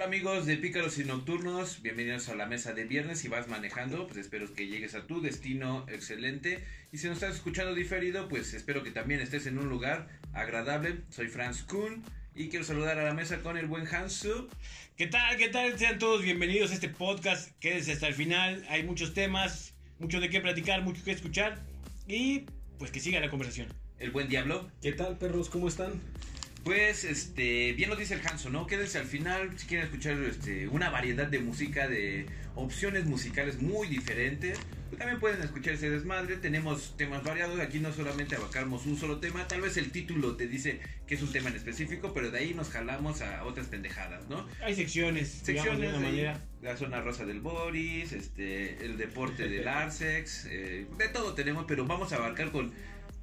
tal amigos de Pícaros y Nocturnos? Bienvenidos a la mesa de viernes. Si vas manejando, pues espero que llegues a tu destino excelente. Y si nos estás escuchando diferido, pues espero que también estés en un lugar agradable. Soy Franz Kuhn y quiero saludar a la mesa con el buen Hansu. ¿Qué tal? ¿Qué tal? Sean todos bienvenidos a este podcast. Quédense hasta el final. Hay muchos temas, mucho de qué platicar, mucho que escuchar. Y pues que siga la conversación. El buen Diablo. ¿Qué tal, perros? ¿Cómo están? Pues, este, bien lo dice el Hanso, ¿no? Quédense al final si quieren escuchar este, una variedad de música, de opciones musicales muy diferentes. También pueden escuchar ese desmadre. Tenemos temas variados. Aquí no solamente abarcamos un solo tema. Tal vez el título te dice que es un tema en específico, pero de ahí nos jalamos a otras pendejadas, ¿no? Hay secciones, Secciones digamos, de una manera. La zona rosa del Boris, este, el deporte del Arsex, eh, de todo tenemos, pero vamos a abarcar con.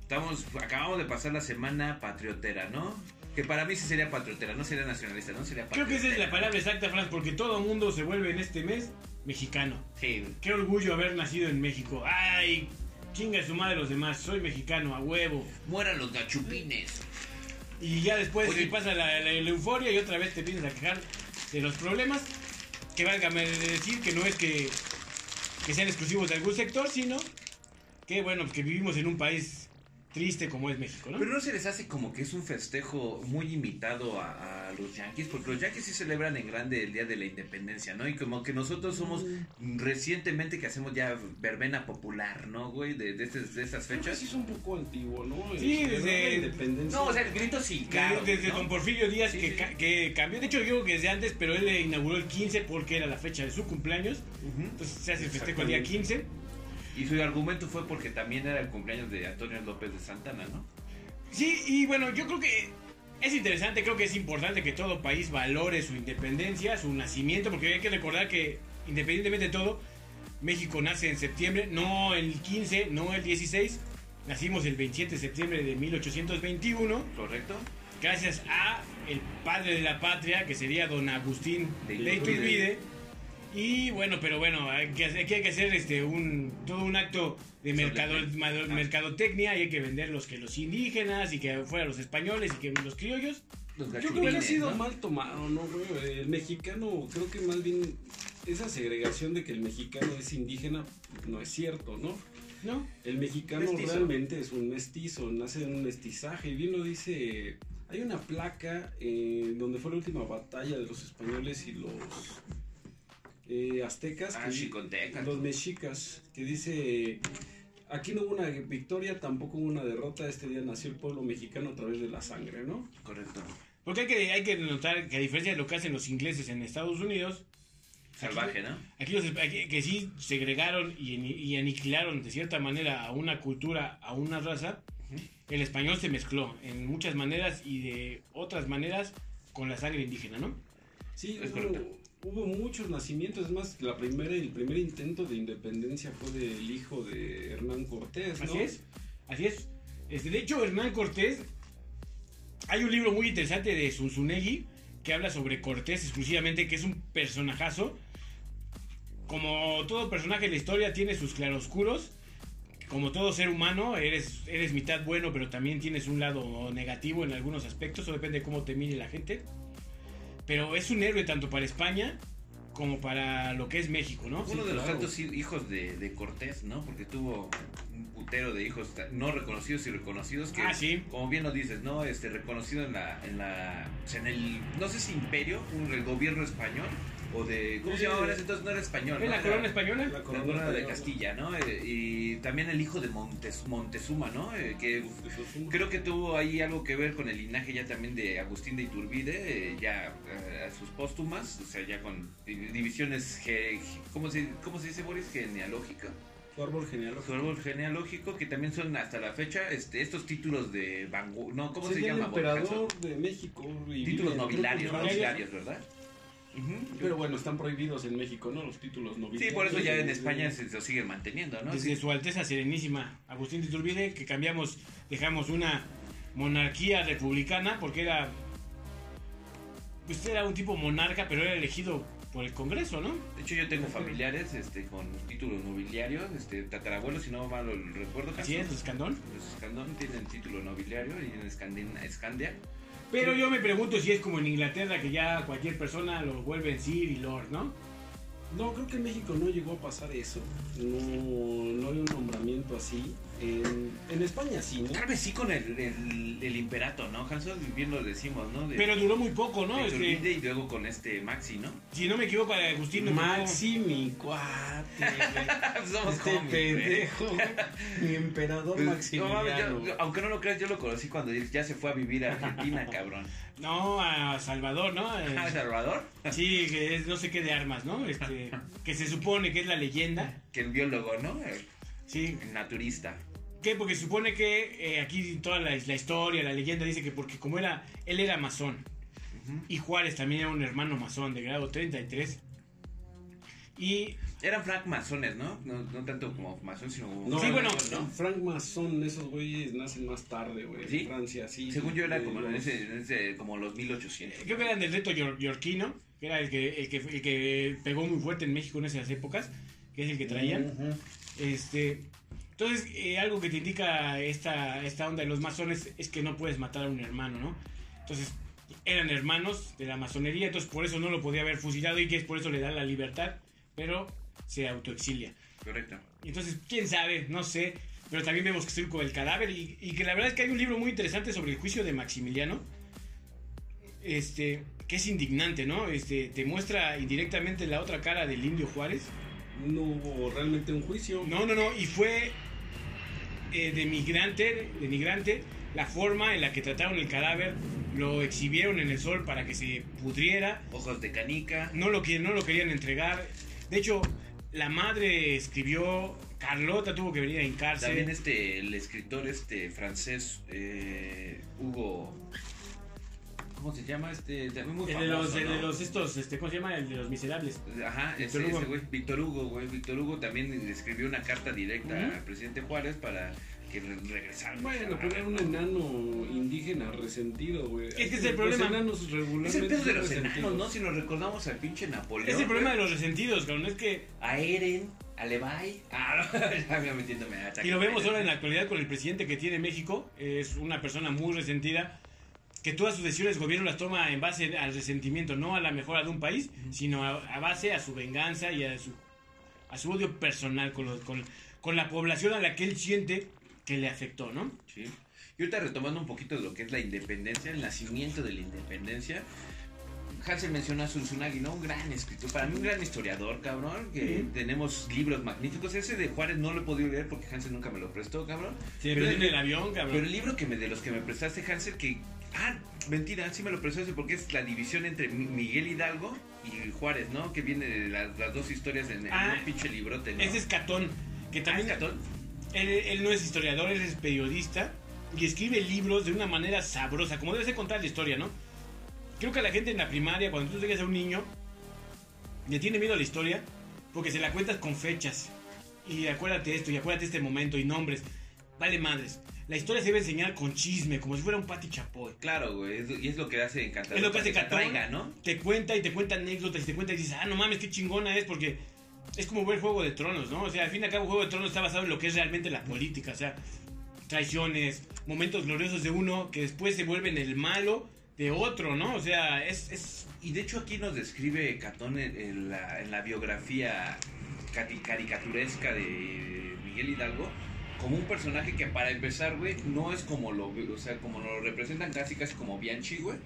Estamos, acabamos de pasar la semana patriotera, ¿no? Que para mí sí sería patriotera, no sería nacionalista, no sería Creo patriotera. que esa es la palabra exacta, Franz, porque todo el mundo se vuelve en este mes mexicano. Sí, Qué orgullo haber nacido en México. Ay, chinga su madre los demás. Soy mexicano, a huevo. mueran los gachupines. Y ya después Oye. te pasa la, la- la euforia y otra vez te vienes a quejar de los problemas. Que válgame decir que no es que, que sean exclusivos de algún sector, sino que bueno, que vivimos en un país triste como es México, ¿no? Pero no se les hace como que es un festejo muy imitado a, a los yankees, porque los yankees sí celebran en grande el Día de la Independencia, ¿no? Y como que nosotros somos recientemente que hacemos ya verbena popular, ¿no, güey? De, de, estas- de estas Creo que fechas. sí es un poco antiguo, ¿no? El Sí, desde- la independencia. No, o sea, el grito sí, claro. desde don Porfirio Díaz Sí, que, sí. ca- que cambió. De hecho, yo creo que desde antes, pero él le inauguró el 15 porque era la fecha de su cumpleaños. Entonces se hace el festejo el día 15. Y su argumento fue porque también era el cumpleaños de Antonio López de Santana, ¿no? Sí, y bueno, yo creo que es interesante, creo que es importante que todo país valore su independencia, su nacimiento, porque hay que recordar que independientemente de todo, México nace en septiembre, no el 15, no el 16, nacimos el 27 de septiembre de 1821, ¿Correcto? gracias a el padre de la patria, que sería don Agustín De de Iturbide. Y bueno, pero bueno, hay que, aquí hay que hacer este un todo un acto de mercado, mercadotecnia y hay que vender los que los indígenas y que fuera los españoles y que los criollos. Los Yo creo que ha sido ¿no? mal tomado, ¿no, güey? El mexicano, creo que más bien esa segregación de que el mexicano es indígena no es cierto, ¿no? ¿No? El mexicano Mestizo. realmente es un mestizo, nace en un mestizaje. Y bien lo dice, hay una placa eh, donde fue la última batalla de los españoles y los eh, aztecas. Ah, que. Los mexicas, que dice, aquí no hubo una victoria, tampoco hubo una derrota. Este día nació el pueblo mexicano a través de la sangre, ¿no? Correcto. Porque hay que, hay que notar que a diferencia de lo que hacen los ingleses en Estados Unidos, Salvaje, ¿no? aquí, los, aquí- que sí segregaron y, y aniquilaron de cierta manera a una cultura, a una raza, el español se mezcló en muchas maneras y de otras maneras con la sangre indígena, ¿no? Sí, Es correcto. Hubo muchos nacimientos. Es más, la primera, el primer intento de independencia fue del hijo de Hernán Cortés, ¿no? Así es, así es. Este, de hecho, Hernán Cortés, hay un libro muy interesante de Zunzunegui que habla sobre Cortés exclusivamente, que es un personajazo. Como todo personaje de la historia tiene sus claroscuros. Como todo ser humano, eres, eres mitad bueno, pero también tienes un lado negativo en algunos aspectos. Eso depende de cómo te mire la gente. Pero es un héroe tanto para España como para lo que es México, ¿no? Uno de los tantos hi- hijos de, de Cortés, ¿no? Porque tuvo un putero de hijos no reconocidos y reconocidos que, Ah, sí. como bien lo dices, ¿no? Este, reconocido en la, en la, en el, no sé si imperio, un, el gobierno español, o de, ¿cómo se llamaba en ese entonces? No era español, ¿En ¿no? la corona española? La La corona de. Castilla, ¿no? Eh, y también el hijo de Montes, Montezuma, ¿no? Eh, que un- creo que tuvo ahí algo que ver con el linaje ya también de Agustín de Iturbide, eh, ya eh, a sus póstumas, o sea, ya con di- divisiones, ge- ge- ¿cómo, se, ¿cómo se dice, Boris? Genealógica. Su árbol genealógico. Su árbol genealógico, que también son hasta la fecha este, estos títulos de vanguardia, no, ¿cómo se llama? el emperador de México. y Títulos nobiliarios, nobiliarios, ¿verdad? Pero bueno, están prohibidos en México, ¿no? Los títulos nobiliarios. Sí, por eso ya en España se lo siguen manteniendo, ¿no? Desde su Alteza Serenísima Agustín de Iturbide, que cambiamos, dejamos una monarquía republicana porque era. Pues era un tipo monarca, pero era elegido por el Congreso, ¿no? De hecho, yo tengo familiares este, con títulos nobiliarios, este, tatarabuelos, si no mal lo recuerdo. Así es, los Escandón. Los Escandón tienen título nobiliario y en Escandia. Pero yo me pregunto si es como en Inglaterra, que ya cualquier persona lo vuelve Sir y Lord, ¿no? No, creo que en México no llegó a pasar eso. No, no hay un nombramiento así. En, en España sí, ¿no? Tal vez sí con el, el, el Imperato, ¿no? Hanson, bien lo decimos, ¿no? De, Pero duró muy poco, ¿no? Este, y luego con este Maxi, ¿no? si no me equivoco, Agustín me Maxi, mi cuate. Somos Este homies, pendejo. Mi emperador Pues, no, Maximiliano. mames, yo- aunque no lo creas, yo lo conocí cuando ya se fue a vivir a Argentina, cabrón. No, a Salvador, ¿no? ¿A Salvador? Sí, que es no sé qué de armas, ¿no? Este, que se supone que es la leyenda. Que el biólogo, ¿no? Sí. el naturista. ¿Qué? Porque supone que eh, aquí toda la, la historia, la leyenda dice que porque como era, él era masón. Y Juárez también era un hermano masón de grado 33. Y Eran francmasones, ¿no? ¿no? No tanto como masón, sino como... No, Sí, bueno, no, Frank Mason, esos güeyes nacen más tarde, güey. ¿Sí? En Francia, sí. Según yo era como, en Los- ese, en ese- como los 1800. creo que eran del reto yor- yorquino, que era el que, el, que, el que pegó muy fuerte en México en esas épocas, que es el que traían. Este, entonces, eh, algo que te indica esta, esta onda de los masones es que no puedes matar a un hermano, ¿no? Entonces, eran hermanos de la masonería, entonces por eso no lo podía haber fusilado y que es por eso le dan la libertad, pero se autoexilia. Correcto. Entonces, quién sabe, no sé, pero también vemos que estoy con el cadáver y, y que la verdad es que hay un libro muy interesante sobre el juicio de Maximiliano, este, que es indignante, ¿no? Este, te muestra indirectamente la otra cara del indio Juárez. No hubo realmente un juicio. No, no, no, y fue eh, de migrante, de migrante, la forma en la que trataron el cadáver, lo exhibieron en el sol para que se pudriera, Ojos de canica. no lo, no lo querían entregar. De hecho, la madre escribió, Carlota tuvo que venir a hincarse. También este, el escritor este francés, eh, Hugo... ¿Cómo se llama? Este, también muy el de los, el de ¿no? los estos, este, ¿cómo se llama? El de los miserables. Ajá, Víctor ese, Hugo. ese güey, Víctor Hugo, güey. Víctor Hugo también escribió una carta directa Ujú. al presidente Juárez para que re- regresara. Bueno, pero era un enano indígena resentido, güey. Es que es el Los problema. enanos regularmente Es el pedo de los enanos. ¿no? Si nos recordamos al pinche Napoleón. Es el problema de los resentidos, cabrón, es que... A Eren, a. Ah, no, ya me metiéndome a Y lo vemos ahora en la actualidad con el presidente que tiene México. Es una persona muy resentida. Que todas sus decisiones de gobierno las toma en base al resentimiento, no a la mejora de un país, sino a, a base a su venganza y a su, a su odio personal con, los- con, con la población a la que él siente que le afectó, ¿no? Sí. Y ahorita retomando un poquito de lo que es la independencia, el nacimiento de la independencia. Hansel mencionó a Zunzunagui, ¿no? Un gran escritor, para mí un gran historiador, cabrón, que tenemos libros magníficos. Ese de Juárez no lo he podido leer porque Hansel nunca me lo prestó, cabrón. Se Pero en el- el avión, Pero cabrón. el libro que me, de los que me prestaste, Hansel, que... Ah, mentira, sí me lo prestaste porque es la división entre Mi- Miguel Hidalgo y Juárez, ¿no? Que viene de las, las dos historias en, en Ah, un pinche librote, ¿no? Ese es Catón, que Ah, también... ¿es Catón? Él, él no es historiador, él es periodista y escribe libros de una manera sabrosa, como debe ser contar la historia, ¿no? Creo que a la gente en la primaria, cuando tú llegas a un niño, le tiene miedo a la historia porque se la cuentas con fechas. Y acuérdate esto, y acuérdate este momento, y nombres. Vale madres. La historia se debe enseñar con chisme, como si fuera un Pati Chapoy. Claro, güey, es- y es lo que hace encantador. Es lo que hace atraiga, ¿no? Te cuenta y te cuenta anécdotas y te cuenta y dices, ah, no mames, qué chingona es, porque es como ver Juego de Tronos, ¿no? O sea, al fin y al cabo, Juego de Tronos está basado en lo que es realmente la política, o sea, traiciones, momentos gloriosos de uno que después se vuelven el malo de otro, ¿no? O sea, es. es Y de hecho aquí nos describe Catón en, en la, en la biografía caricaturesca de Miguel Hidalgo como un personaje que para empezar, güey, no es como lo, o sea, como lo representan casi casi como Bianchi, güey.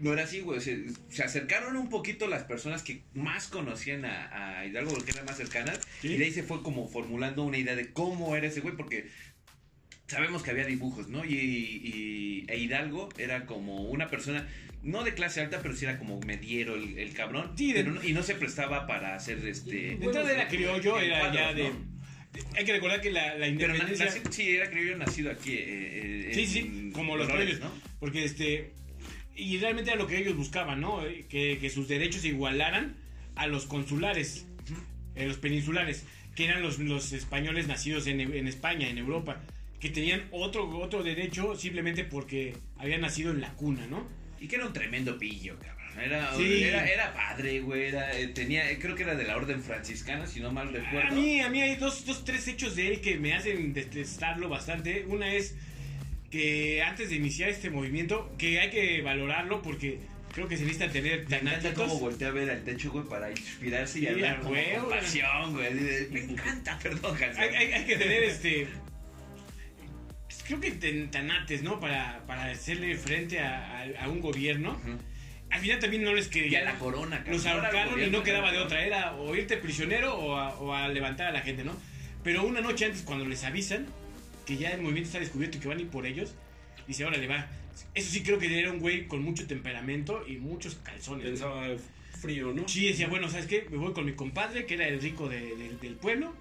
No era así, güey. Se, se acercaron un poquito las personas que más conocían a, a Hidalgo, porque eran más cercanas. Sí. Y de ahí se fue como formulando una idea de cómo era ese güey, porque sabemos que había dibujos, ¿no? Y, y- e Hidalgo era como una persona, no de clase alta, pero sí era como mediero el, el cabrón. Sí, de- pero no- y no se prestaba para hacer este. de entrada era criollo, era ya cuadros, de. ¿no? Hay que recordar que la, la Pero independencia. nací- sí, era criollo nacido aquí. eh, eh, Sí, sí, como los previos, Porque este. Y realmente era lo que ellos buscaban, ¿no? Eh, Que, que sus derechos se igualaran a los consulares, eh, los peninsulares, que eran los, los españoles nacidos en, en España, en Europa, que tenían otro, otro derecho simplemente porque habían nacido en la cuna, ¿no? Y que era un tremendo pillo, cabrón. Era, Sí. era, era padre, güey. Era, eh, tenía, eh, creo que era de la orden franciscana, si no mal recuerdo. A mí, a mí hay dos, dos, tres hechos de él que me hacen detestarlo bastante. Una es que antes de iniciar este movimiento, que hay que valorarlo porque creo que se necesita tener Me encanta cómo voltea a ver al techo, güey, para inspirarse y Sí, hablar con compasión, güey. Me encanta, perdón. Hay, hay- hay que tener este. Creo que tanates, ¿no? Para, para hacerle frente a, a- a un gobierno. Ujú. Al final también no les Y quería. a la corona, cabrón. Los ahorcaron y no quedaba de otra. Era o irte prisionero o a, o a levantar a la gente, ¿no? Pero una noche antes, cuando les avisan que ya el movimiento está descubierto y que van a ir por ellos, dice, órale, va. Eso sí creo que era un güey con mucho temperamento y muchos calzones. Pensaba frío, ¿no? Sí, decía, bueno, ¿sabes qué? Me voy con mi compadre, que era el rico de- de- del pueblo.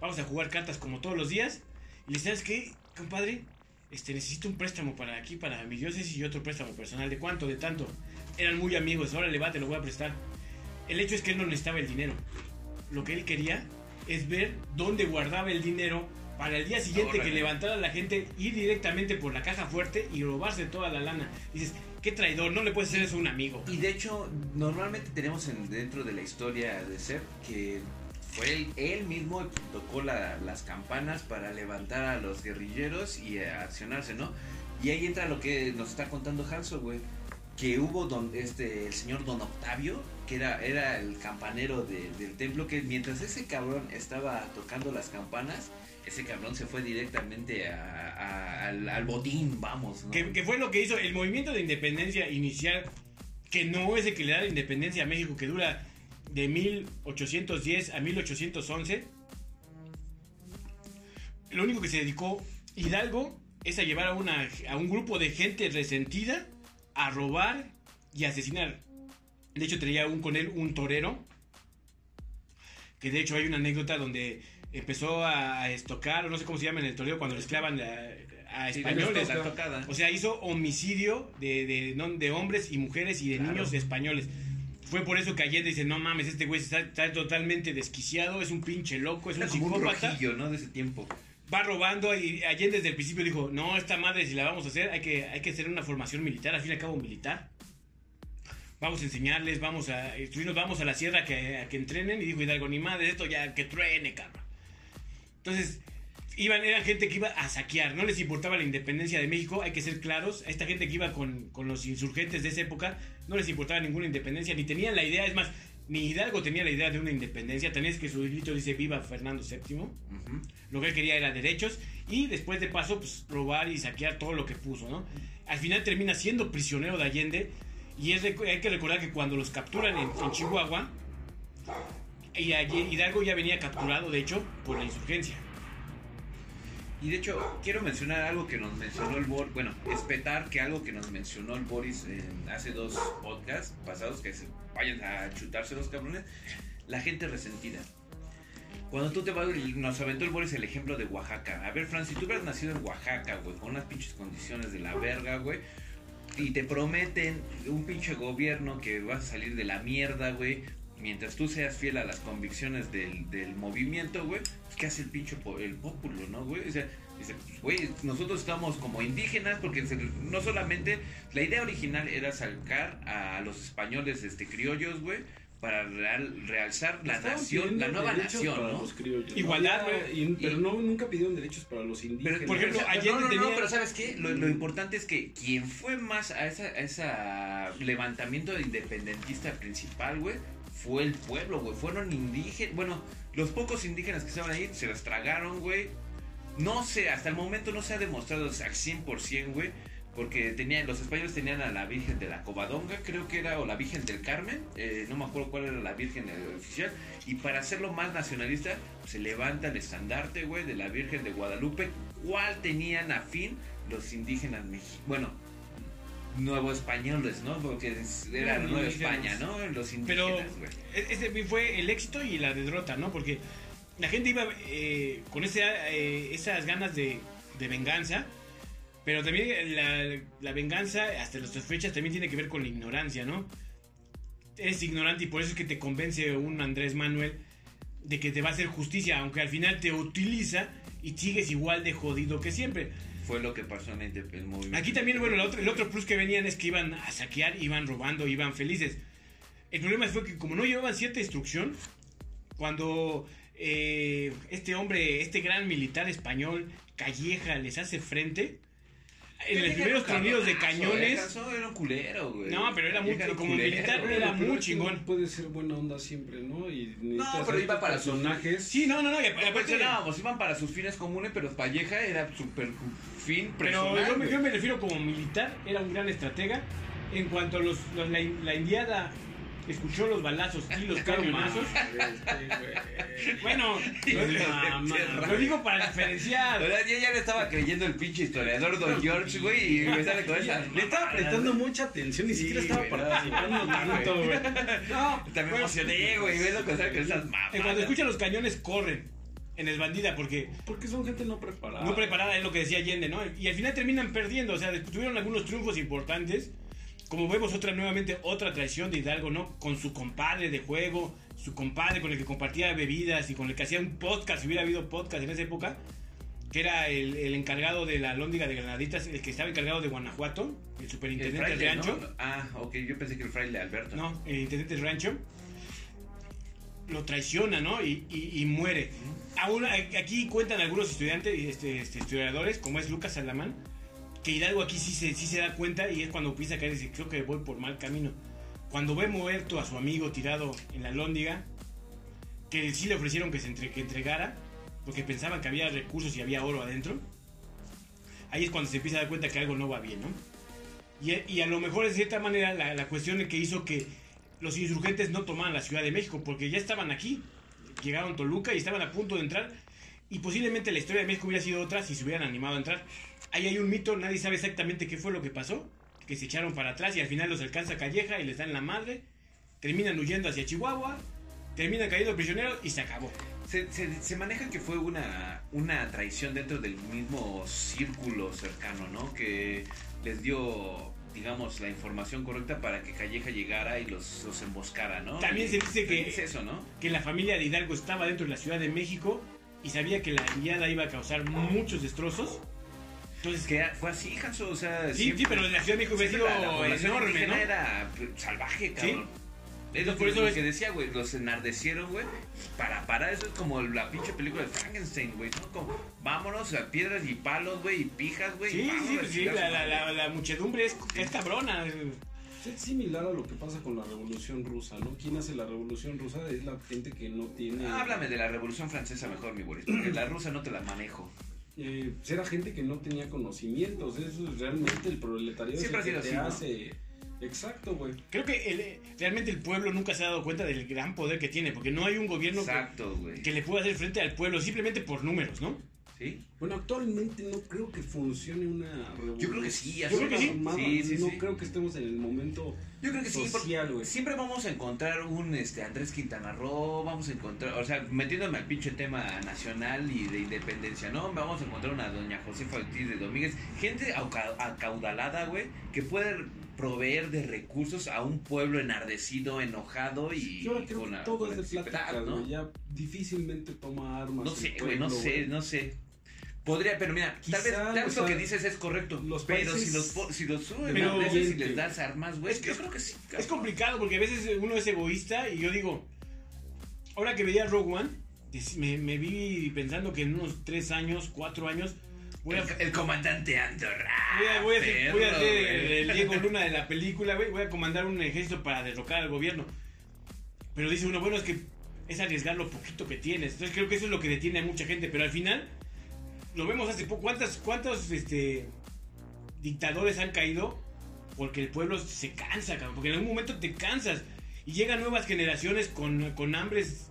Vamos a jugar cartas como todos los días. Y le dice, ¿sabes qué, compadre? Este, necesito un préstamo para aquí, para mi diócesis y otro préstamo personal. ¿De cuánto? De tanto. Eran muy amigos. Ahora le va, te lo voy a prestar. El hecho es que él no necesitaba el dinero. Lo que él quería es ver dónde guardaba el dinero para el día siguiente que levantara la gente, ir directamente por la caja fuerte y robarse toda la lana. Dices, qué traidor, no le puedes hacer eso a un amigo. Y de hecho, normalmente tenemos en- dentro de la historia de Ser que fue él, él mismo el que tocó la- las campanas para levantar a los guerrilleros y a accionarse, ¿no? Y ahí entra lo que nos está contando Hanso, güey. Que hubo don, este, el señor Don Octavio, que era, era el campanero de- del templo, que mientras ese cabrón estaba tocando las campanas, ese cabrón se fue directamente a- al, al botín, vamos. ¿no? Que, que fue lo que hizo el movimiento de independencia inicial, que no es el que le da la independencia a México, que dura de 1810 a 1811. Lo único que se dedicó Hidalgo es a llevar a, una, a un grupo de gente resentida a robar y asesinar. De hecho, traía un, con él un torero, que de hecho hay una anécdota donde empezó a estocar, o no sé cómo se llama en el toreo, cuando les clavan a, a Sí, españoles. la. O sea, hizo homicidio de, de, hombres y mujeres y de Claro. niños españoles. Fue por eso que Allende dice, no mames, este güey está, está totalmente desquiciado, es un pinche loco, es un Era como un psicópata. rojillo, ¿no? De ese tiempo. Va robando y Allende desde el principio dijo, no, esta madre si la vamos a hacer, hay que, hay que hacer una formación militar, al fin y al cabo militar. Vamos a enseñarles, vamos a instruirnos, vamos a la sierra que, a que entrenen. Y dijo Hidalgo, ni madre, esto ya que truene, cabrón. Entonces, iban, eran gente que iba a saquear, no les importaba la independencia de México, hay que ser claros. Esta gente que iba con, con los insurgentes de esa época, no les importaba ninguna independencia, ni tenían la idea, es más, ni Hidalgo tenía la idea de una independencia. También es que su grito dice viva Fernando VII. Lo que él quería era derechos y después de paso, pues robar y saquear todo lo que puso, ¿no? Al final termina siendo prisionero de Allende y es hay que recordar que cuando los capturan en, en Chihuahua, Hidalgo ya venía capturado, de hecho, por la insurgencia. Y de hecho, quiero mencionar algo que nos mencionó el Boris, bueno, espetar que algo que nos mencionó el Boris en- hace dos podcasts pasados, que se vayan a chutarse los cabrones, la gente resentida. Cuando tú te vas, nos aventó el Boris el ejemplo de Oaxaca. A ver, Fran, si tú hubieras nacido en Oaxaca, güey, con unas pinches condiciones de la verga, güey, y te prometen un pinche gobierno que vas a salir de la mierda, güey, mientras tú seas fiel a las convicciones del, del movimiento, güey, pues, ¿qué hace el pinche po- el pópulo, no, güey? O sea, dice, pues, güey, nosotros estamos como indígenas porque no solamente la idea original era sacar a los españoles este criollos, güey, para real- realzar la Estaban nación, la nueva nación, ¿no? los criollos, ¿no? Igualdad, güey. y- pero Y- no, nunca pidieron derechos para los indígenas. por ejemplo, Pero, Allende no, no, no, tenía- pero ¿sabes qué? Lo, lo importante es que quien fue más a esa, a esa levantamiento independentista principal, güey, fue el pueblo, güey. Fueron indígenas. Bueno, los pocos indígenas que estaban ahí se las tragaron, güey. No sé, hasta el momento no se ha demostrado al 100%, güey. Porque tenían, los españoles tenían a la Virgen de la Covadonga, creo que era, o la Virgen del Carmen, eh, no me acuerdo cuál era la Virgen eh, oficial. Y para hacerlo más nacionalista, se levanta el estandarte, güey, de la Virgen de Guadalupe, cuál tenían afín los indígenas mexicanos. Bueno, nuevo españoles, ¿no? Porque era Eran Nueva. España, ¿no? Los Pero indígenas, güey. e- ese fue el éxito y la derrota, ¿no? Porque la gente iba eh, con ese, eh, esas ganas de, de venganza, pero también la, la venganza, hasta nuestras fechas, también tiene que ver con la ignorancia, ¿no? Eres ignorante y por eso es que te convence un Andrés Manuel de que te va a hacer justicia, aunque al final te utiliza y sigues igual de jodido que siempre. Fue lo que pasó en el, movimiento. Aquí también, bueno, el otro, el otro plus que venían es que iban a saquear, iban robando, iban felices. El problema fue que como no llevaban cierta instrucción, cuando eh, este hombre, este gran militar español, Calleja, les hace frente, en los primeros tronidos de cañones... Calleja Era un culero, güey. No, pero era muy- como culero, militar era Pero muy chingón. no Puede ser buena onda siempre, ¿no? Y necesitas pero iba para sus- personajes. Sí, no, no, no, no, iban para sus fines comunes, pero Calleja era súper fin Pero personal. yo me, yo me refiero como militar, era un gran estratega. En cuanto a los, los- la, la indiada escuchó los balazos y los cañonazos, bueno, lo, lo digo para diferenciar. verdad, yo ya le estaba creyendo el pinche historiador Don George, güey, y me sale con esa. Le estaba prestando mucha atención, ni Sí, siquiera estaba participando tanto, güey. güey. No, me Bueno, emocioné, güey, ves lo que sale con esas En mamas. cuanto escuchan los cañones, corren en esbandida porque porque son gente no preparada. no preparada es lo que decía Allende, ¿no? Y al final terminan perdiendo, o sea, tuvieron algunos triunfos importantes. Como vemos otra nuevamente otra traición de Hidalgo, ¿no? Con su compadre de juego, su compadre con el que compartía bebidas y con el que hacía un podcast, si hubiera habido podcast en esa época, que era el, el encargado de la Lóndiga de Granaditas, el que estaba encargado de Guanajuato, el El superintendente fraile, del rancho. ¿no? Ah, ok, yo pensé que el fraile Alberto. No, el intendente del rancho lo traiciona, ¿no? Y, y- y muere. Aún, aquí cuentan algunos estudiantes, este, este, historiadores, como es Lucas Salamán, que Hidalgo aquí sí se, sí se da cuenta y es cuando empieza a caer y dice, creo que voy por mal camino. Cuando ve muerto a su amigo tirado en la lóndiga, que sí le ofrecieron que se entre- que entregara, porque pensaban que había recursos y había oro adentro, ahí es cuando se empieza a dar cuenta que algo no va bien, ¿no? Y, y a lo mejor, de cierta manera, la, la cuestión que hizo que los insurgentes no tomaran la Ciudad de México, porque ya estaban aquí. Llegaron a Toluca y estaban a punto de entrar. Y posiblemente la historia de México hubiera sido otra si se hubieran animado a entrar. Ahí hay un mito, nadie sabe exactamente qué fue lo que pasó. Que se echaron para atrás y al final los alcanza Calleja y les dan la madre. Terminan huyendo hacia Chihuahua. Terminan cayendo prisioneros y se acabó. Se, se, se maneja que fue una, una traición dentro del mismo círculo cercano, ¿no? Que les dio, digamos, la información correcta para que Calleja llegara y los, los emboscara, ¿no? También Y- se dice que- Es eso, ¿no? Que la familia de Hidalgo estaba dentro de la Ciudad de México y sabía que la enviada iba a causar muchos destrozos. Entonces, Que fue así, Hanso, o sea... Sí, sí, pero la Ciudad de México hubiera siempre sido la- enorme, era pues, salvaje, cabrón. Es lo, Por eso lo que decía, güey, los enardecieron, güey. Para parar, eso es como la pinche película de Frankenstein, güey, ¿no? Como, vámonos a piedras y palos, güey, y pijas, güey. Sí, sí, pues sí, la, la, la, la muchedumbre es, es cabrona. Es similar a lo que pasa con la revolución rusa, ¿no? ¿Quién hace la revolución rusa? Es la gente que no tiene... Háblame de la Revolución Francesa mejor, mi Boris, porque la rusa no te la manejo. Eh, pues era gente que no tenía conocimientos. Eso es realmente el proletariado. Siempre es el ha que sido te así, hace. Exacto, güey. Creo que el- realmente el pueblo nunca se ha dado cuenta del gran poder que tiene, porque no hay un gobierno que, Exacto, güey. que le pueda hacer frente al pueblo simplemente por números, ¿no? ¿Sí? Bueno, actualmente no creo que funcione una revolución. Yo creo que sí, Yo creo que sí. Sí, sí, no sí. creo que estemos en el momento Yo creo que sí, porque social, güey. siempre vamos a encontrar un este Andrés Quintana Roo, vamos a encontrar, o sea, metiéndome al pinche tema nacional y de independencia, ¿no? Vamos a encontrar una doña Josefa Ortiz de Domínguez, gente acaudalada, güey, que puede proveer de recursos a un pueblo enardecido, enojado y Yo creo con que todo con es de plática, ¿no? Ya difícilmente toma armas. No sé, güey, no sé, no sé. Podría, pero mira, tal vez, Quizá, tal vez o lo sea, que dices es correcto. los pero países- si los, si los suben Pero- a veces y Bien, les das armas, güey, Es que- yo creo que sí. Es cabrón. complicado porque a veces uno es egoísta y yo digo, ahora que veía Rogue One, me, me vi pensando que en unos 3 años, 4 años, voy a, El, el comandante Andorra. voy a, voy a ser, voy a perro, ser güey. el Diego Luna de la película, güey, voy a comandar un ejército para derrocar al gobierno. Pero dice uno, bueno, es que es arriesgar lo poquito que tienes. Entonces creo que eso es lo que detiene a mucha gente. Pero al final, lo vemos hace poco. ¿Cuántas, cuántos este, dictadores han caído? Porque el pueblo se cansa, cabrón. Porque en algún momento te cansas. Y llegan nuevas generaciones con, con hambres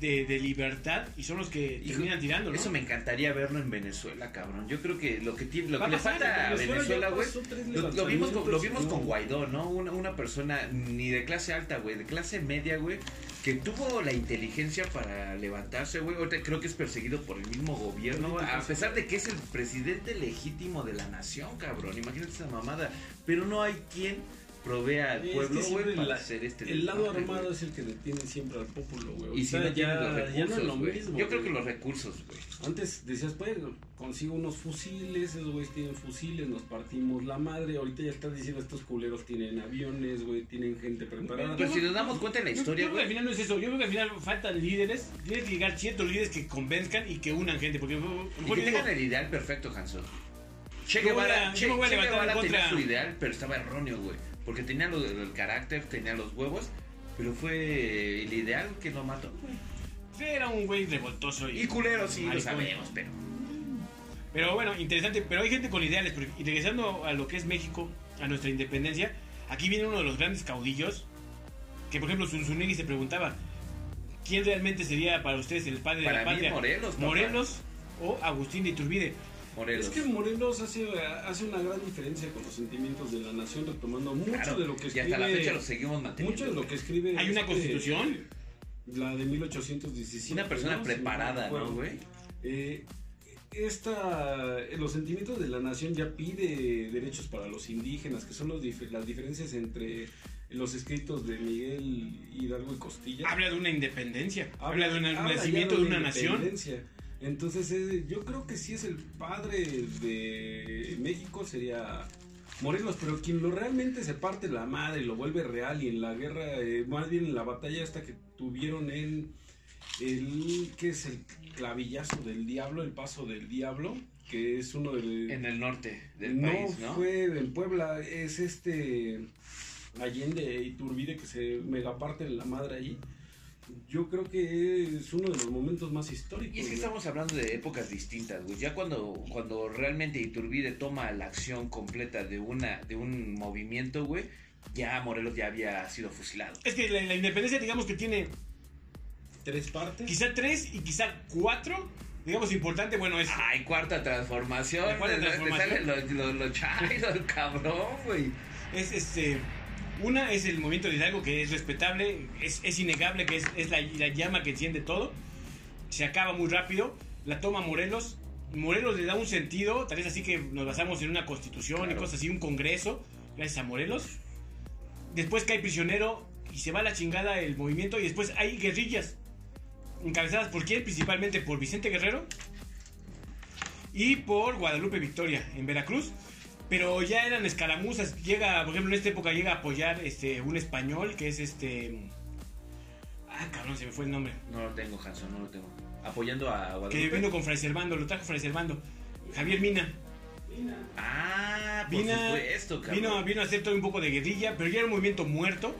de, de libertad y son los que Hijo, terminan tirando, ¿no? Eso me encantaría verlo en Venezuela, cabrón. Yo creo que lo que, tiene, lo que le falta a Venezuela güey. Lo, lo vimos con, lo vimos con. Guaidó, ¿no? Una, una persona ni de clase alta, güey, de clase media, güey, que tuvo la inteligencia para levantarse, güey. Ahorita creo que es perseguido por el mismo gobierno, a pesar de que es el presidente legítimo de la nación, cabrón. Imagínate esa mamada. Pero no hay quien provea al Es pueblo, güey, para la- hacer este El lado armado güey. es el que detiene siempre al pueblo, güey. Y si Ahorita no tienes los ya no recursos, es lo güey. mismo, Yo creo que güey. los recursos, güey. Antes decías, pues, consigo unos fusiles, esos güeyes tienen fusiles, nos partimos la madre. Ahorita ya estás diciendo, estos culeros tienen aviones, güey, tienen gente preparada. Pero si nos damos cuenta de la historia, yo creo que al güey. final no es eso. Yo creo que al final faltan líderes. Tienen que llegar ciertos líderes que convenzcan y que unan gente. Porque, lo Y que tengan el ideal perfecto, Hanson. Che Guevara, Che, Che Guevara en tenía su ideal, pero estaba erróneo, güey. Porque tenía lo- el carácter, tenía los huevos, pero fue el ideal que lo mató, güey. sí, era un güey revoltoso. Y, Y culero, sí, lo sabemos, pero. Pero bueno, interesante. Pero hay gente con ideales. porque- Y regresando a lo que es México, a nuestra independencia, aquí viene uno de los grandes caudillos. Que por ejemplo, Zunzunegui se preguntaba: ¿quién realmente sería para ustedes el padre Para de la mí, patria? Morelos, papá. ¿Morelos o Agustín de Iturbide? Morelos. Es que Morelos hace, hace una gran diferencia con los sentimientos de la nación, retomando mucho Claro, de lo que y escribe. hasta la fecha lo seguimos manteniendo. mucho de lo que escribe. ¿Hay una este, constitución? La de 1817. Una persona preparada, ¿no, güey? Eh, esta, los sentimientos de la nación ya pide derechos para los indígenas, que son los dif- las diferencias entre los escritos de Miguel Hidalgo y Costilla. Habla de una independencia. Habla, de un habla nacimiento de una nación. Entonces, eh, yo creo que si es el padre de México sería Morelos, pero quien lo realmente se parte la madre y lo vuelve real y en la guerra, eh, más bien en la batalla esta que tuvieron en el que es el clavillazo del diablo, el paso del diablo, que es uno de En el norte del no, país, ¿no? fue en Puebla, es este Allende Iturbide que se mega parte en la madre ahí. Yo creo que es uno de los momentos más históricos. Y es que güey. estamos hablando de épocas distintas, güey. Ya cuando, cuando realmente Iturbide toma la acción completa de una de un movimiento, güey, ya Morelos ya había sido fusilado. Es que la, la independencia, digamos que tiene tres partes. quizá tres y quizá cuatro. Digamos, importante, bueno, es. Ay, cuarta transformación. La cuarta le- le transformación. sale lo, lo, lo chairo, el cabrón, güey. Es este. Una es el movimiento de Hidalgo, que es respetable, es, es innegable, que es, es la, la llama que enciende todo. Se acaba muy rápido. La toma Morelos. Morelos le da un sentido, tal vez así que nos basamos en una constitución y cosas así, un congreso, gracias a Morelos. Después cae prisionero y se va a la chingada el movimiento. Y después hay guerrillas encabezadas por quién? Principalmente por Vicente Guerrero y por Guadalupe Victoria en Veracruz. Pero ya eran escaramuzas. Llega, por ejemplo, en esta época llega a apoyar este un español que es este. Ah, cabrón, se me fue el nombre. No lo tengo, Hanson, no lo tengo. Apoyando a Que Guadalupe. vino con Fray Servando, lo trajo Fray Servando. Javier Mina. Ah, por Vino, supuesto, cabrón. vino, vino a hacer todo un poco de guerrilla, pero ya era un movimiento muerto.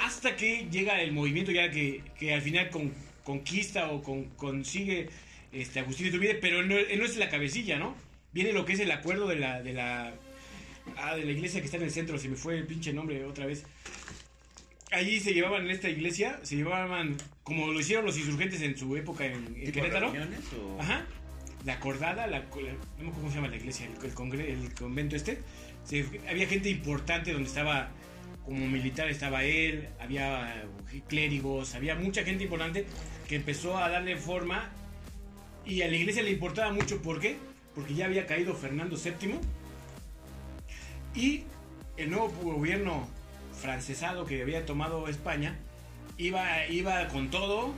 Hasta que llega el movimiento ya que, que al final con- conquista o con- consigue este, Agustín Iturbide, pero no, él no es la cabecilla, ¿no? Viene lo que es el acuerdo de la, de la, ah, de la iglesia que está en el centro, se me fue el pinche nombre otra vez. Allí se llevaban en esta iglesia, se llevaban, como lo hicieron los insurgentes en su época en, en ¿Tipo Querétaro. o...? Ajá. La acordada, la, la- no me acuerdo cómo se llama la iglesia, el, el congre- el convento este. Se- había gente importante donde estaba, como militar estaba él, había clérigos, había mucha gente importante que empezó a darle forma y a la iglesia le importaba mucho, ¿por qué? Porque ya había caído Fernando VII y el nuevo gobierno francesado que había tomado España iba, iba con todo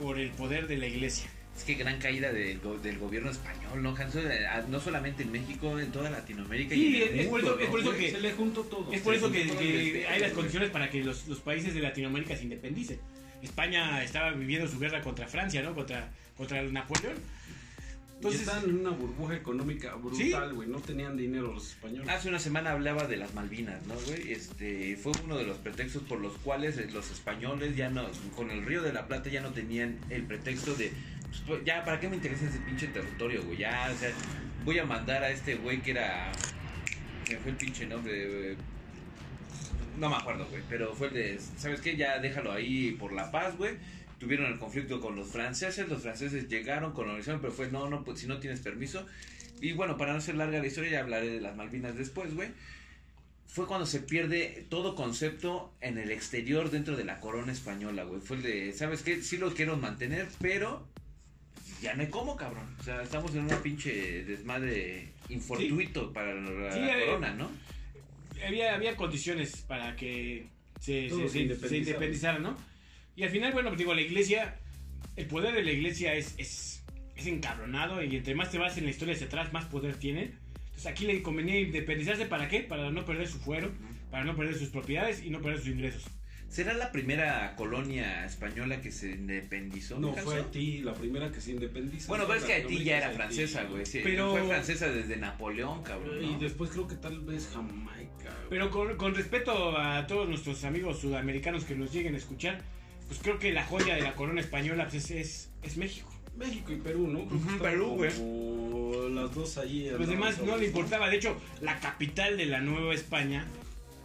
por el poder de la iglesia. Es que gran caída del, go- del gobierno español, ¿no, Hanson? No solamente en México, en toda Latinoamérica Sí, y en el es por mundo, eso- es ¿no, por eso que- se le juntó todo. Es por Se eso que, que hay las condiciones para que los, los países de Latinoamérica se independicen. España estaba viviendo su guerra contra Francia, ¿no? Contra, contra Napoleón. Y Entonces, están en una burbuja económica brutal, güey. No tenían dinero los españoles. Hace una semana hablaba de las Malvinas, ¿no, güey? Este, fue uno de los pretextos por los cuales eh, los españoles ya no, con el Río de la Plata ya no tenían el pretexto de, pues, ya, ¿para qué me interesa ese pinche territorio, güey? Ya, o sea, voy a mandar a este güey que era, me fue el pinche nombre, güey. No me acuerdo, güey, pero fue el de, ¿sabes qué? Ya déjalo ahí por la paz, güey. Tuvieron el conflicto con los franceses, los franceses llegaron, colonizaron, pero fue, no, no, pues si no tienes permiso. Y bueno, para no ser larga la historia, ya hablaré de las Malvinas después, güey. Fue cuando se pierde todo concepto en el exterior dentro de la corona española, güey. Fue el de, ¿sabes qué? Sí lo quiero mantener, pero ya no hay cómo, cabrón. O sea, estamos en una pinche desmadre infortuito para la Sí, eh, corona, ¿no? había, había condiciones para que se, se- ¿no? Y al final, bueno, pues digo, la iglesia, el poder de la iglesia es, es, es encabronado y entre más te vas en la historia hacia atrás, más poder tiene. Entonces aquí le convenía independizarse, ¿para qué? Para no perder su fuero, para no perder sus propiedades y no perder sus ingresos. ¿Será la primera colonia española que se independizó? No, ¿me fue? Haití la primera que se independiza. Bueno, pero es que Haití ya era Haití. francesa, güey. sí, Pero- Fue francesa desde Napoleón, cabrón. Y ¿no? después creo que tal vez Jamaica. güey. Pero con, con respeto a todos nuestros amigos sudamericanos que nos lleguen a escuchar, pues creo que la joya de la corona española pues, es, es, México. México y Perú, ¿no? Creo que Perú, güey. como Las dos allí. Los demás no le importaba. De hecho, la capital de la Nueva España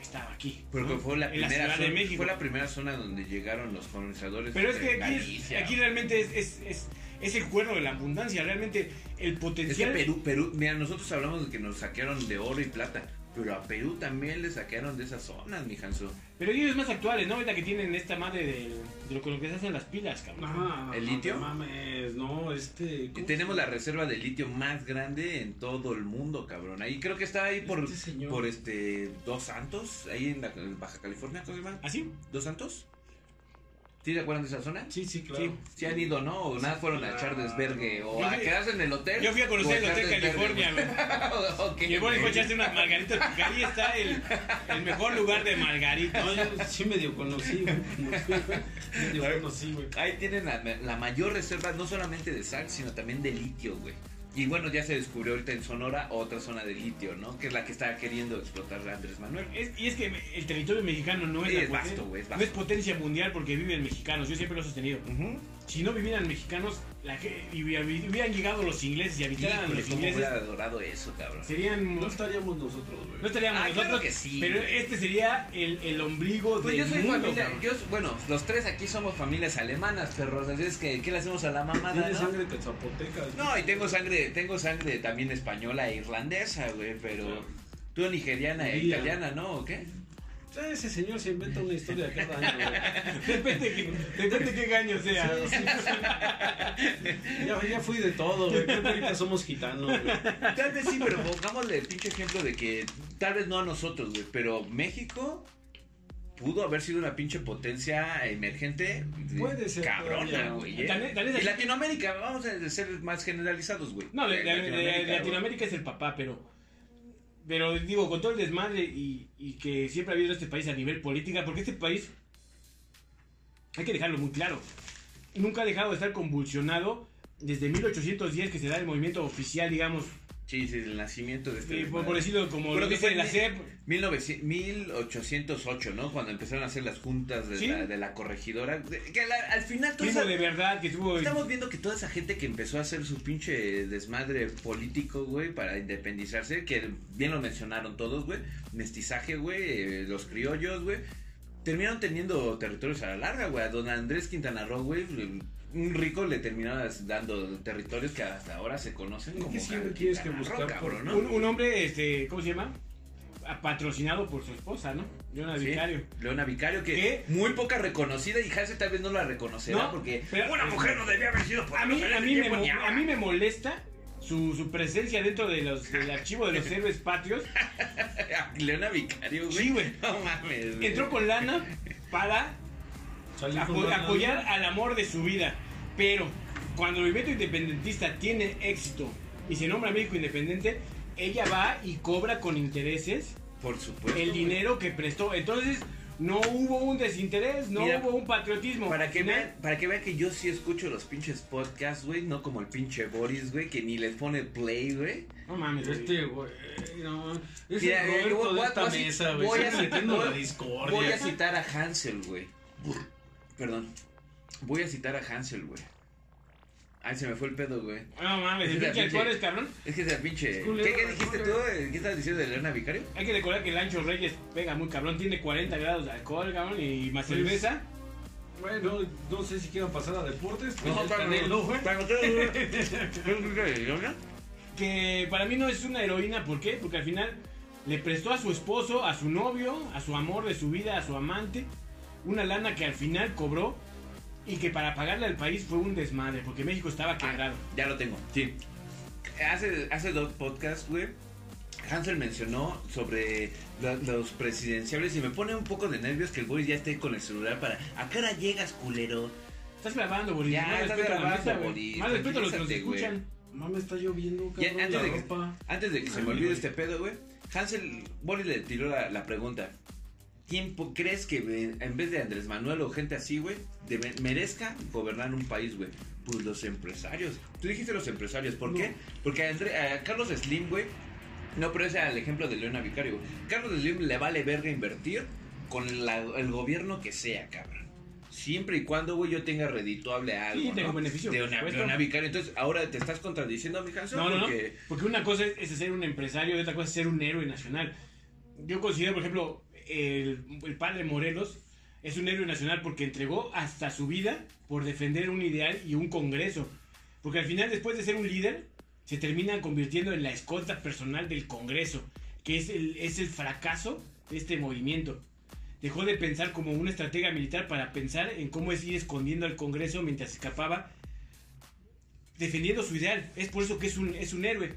estaba aquí. Porque ¿no? fue la, en la primera Ciudad de zona, México. fue la primera zona donde llegaron los colonizadores. Pero es que aquí, Galicia, realmente es, es, es, es el cuerno de la abundancia. Realmente el Es que potencial. Perú, Perú, mira, nosotros hablamos de que nos saquearon de oro y plata, pero a Perú también le saquearon de esas zonas, mi Hanso. Pero ellos más actuales, ¿no? Ahorita que tienen esta madre de, de lo con que se hacen las pilas, cabrón. Ajá, ¿El no litio? mames, no, este. Y ¿cómo tenemos la reserva de litio más grande en todo el mundo, cabrón. Ahí creo que está ahí por, Este por este Dos Santos, ahí en, la, en Baja California, ¿cómo se llama? ¿Así? ¿Dos Santos? ¿Sí se acuerdan de esa zona? Sí, sí, claro. Sí. Sí han ido, ¿no? O nada fueron a echar desvergue o a quedarse en el hotel. Yo fui a conocer el Hotel California, güey. Ok, Y el echarse unas margaritas, porque ahí está el, el mejor lugar de margaritas. No, yo sí medio conocí, güey. medio conocí, güey. Ahí tienen la, la mayor reserva, no solamente de sal, sino también de litio, güey. Y bueno, ya se descubrió ahorita en Sonora otra zona de litio, ¿no? Que es la que está queriendo explotar Andrés Manuel. Es- y es que el territorio mexicano no es, Sí, es vasto, güey, es no es potencia mundial porque viven mexicanos. Yo siempre lo he sostenido. Ujú. Si no vivieran mexicanos, la que, y hubiera- hubieran llegado los ingleses y habitaran Híjole, los cómo ingleses, hubiera adorado eso, cabrón. serían. No estaríamos nosotros, güey. No estaríamos Ah, nosotros, claro que sí, pero güey. este sería el, el ombligo Pues del yo soy mundo, familia, yo, bueno, los tres aquí somos familias alemanas, perros, así es que, ¿qué le hacemos a la mamada, Tiene no? sangre de zapoteca. No, y tengo sangre, tengo sangre también española e irlandesa, güey, pero tú nigeriana e italiana, ¿no? ¿O qué? Ese señor se inventa una historia cada año, güey. Depende, que- depende qué gaño sea. Sí, sí, sí. Ya, ya fui de todo, güey. Creo que ahorita somos gitanos, güey. Tal vez sí, pero pongámosle el pinche ejemplo de que tal vez no a nosotros, güey, pero México pudo haber sido una pinche potencia emergente. de- Puede ser Cabrona, güey. ¿eh? Y Latinoamérica, vamos a ser más generalizados, güey. No, de, de- de- Latinoamérica, Latinoamérica, es el papá, pero. Pero digo, con todo el desmadre y, y que siempre ha habido este país a nivel política, porque este país, hay que dejarlo muy claro, nunca ha dejado de estar convulsionado desde 1810 que se da el movimiento oficial, digamos, Sí, sí, el nacimiento de este. eh, por, por decirlo como Pero lo dice la. 1900 1808, ¿no? Cuando empezaron a hacer las juntas de, Sí. la, de la corregidora. de- que la- al final Primo esa- de verdad que tuvo. Estamos viendo que toda esa gente que empezó a hacer su pinche desmadre político, güey, para independizarse, que bien lo mencionaron todos, güey, mestizaje, güey, eh, los criollos, güey, terminaron teniendo territorios a la larga, güey. A don Andrés Quintana Roo, güey, rico le terminaba dando territorios que hasta ahora se conocen como que siempre tienes que buscar cabrón, por- ¿no? Un, un hombre, este, ¿cómo se llama? Patrocinado por su esposa, ¿no? Leona Sí, Vicario. Leona Vicario, que ¿Qué? muy poca reconocida y Hasse tal vez no la reconocerá No, porque pero- una mujer no debía haber sido A mí, a mí, me, a mí me molesta su, su presencia dentro de los, del archivo de los héroes patrios. Leona Vicario, güey. Sí, güey. No mames. Entró con lana para apo- apoyar al amor de su vida. Pero cuando el movimiento independentista tiene éxito y se nombra México Independiente, ella va y cobra con intereses Por supuesto. el güey. dinero que prestó. Entonces, no hubo un desinterés, no Mira, hubo un patriotismo. Para que, vean, para que vean que yo sí escucho los pinches podcasts, güey, no como el pinche Boris, güey, que ni les pone play, güey. No mames. Este, güey, no. Es Mira, el eh, Roberto voy- de voy- esta voy a- mesa, güey. Voy a citar a Hansel, güey. Perdón. Voy a citar a Hansel, güey. Ay, se me fue el pedo, güey. No mames, el pinche Alcohol cabrón. Es que esa pinche. ¿Qué, qué dijiste tú? ¿Qué estás diciendo de Leona Vicario? Hay que recordar que el Ancho Reyes pega muy cabrón, tiene 40 grados de alcohol, cabrón, y más Pues, cerveza. Bueno, no sé si quieran pasar a deportes. pues No, para- güey. para ustedes, güey. Que para mí no es una heroína, ¿por qué? Porque al final le prestó a su esposo, a su novio, a su amor de su vida, a su amante, una lana que al final cobró y que para pagarle al país fue un desmadre, porque México estaba quebrado. Ya lo tengo, sí. Hace, hace dos podcasts, güey. Hansel mencionó sobre la- los presidenciables y me pone un poco de nervios que el Boris ya esté con el celular para. ¿A qué hora llegas, culero? Estás grabando, Boris. Ya, Más estás grabando, güey. Boris. Más respeto a los que nos güey. escuchan. Mami, está lloviendo, Ya, cabrón, antes, la de que, antes de que se me Ay, olvide güey. este pedo, güey. Hansel, Boris le tiró la, la pregunta. ¿Quién po- crees que eh, en vez de Andrés Manuel o gente así, güey, merezca gobernar un país, güey? Pues los empresarios. Tú dijiste los empresarios, ¿por No. qué? Porque a, André- a Carlos Slim, güey, no, pero ese es el ejemplo de Leona Vicario, güey. Carlos Slim le vale verga invertir con la- el gobierno que sea, cabrón. Siempre y cuando, güey, yo tenga redituable algo, Sí, tengo ¿no? beneficio, De una. Leona Vicario. Entonces, ahora te estás contradiciendo, mi Hanson, No, no, no. porque... Porque una cosa es, es ser un empresario y otra cosa es ser un héroe nacional. Yo considero, por ejemplo, el, padre Morelos es un héroe nacional porque entregó hasta su vida por defender un ideal y un congreso. Porque al final, después de ser un líder, se terminan convirtiendo en la escolta personal del congreso, que es el, es el fracaso de este movimiento. Dejó de pensar como una estratega militar para pensar en cómo es ir escondiendo al congreso mientras escapaba defendiendo su ideal. Es por eso que es un, es un héroe.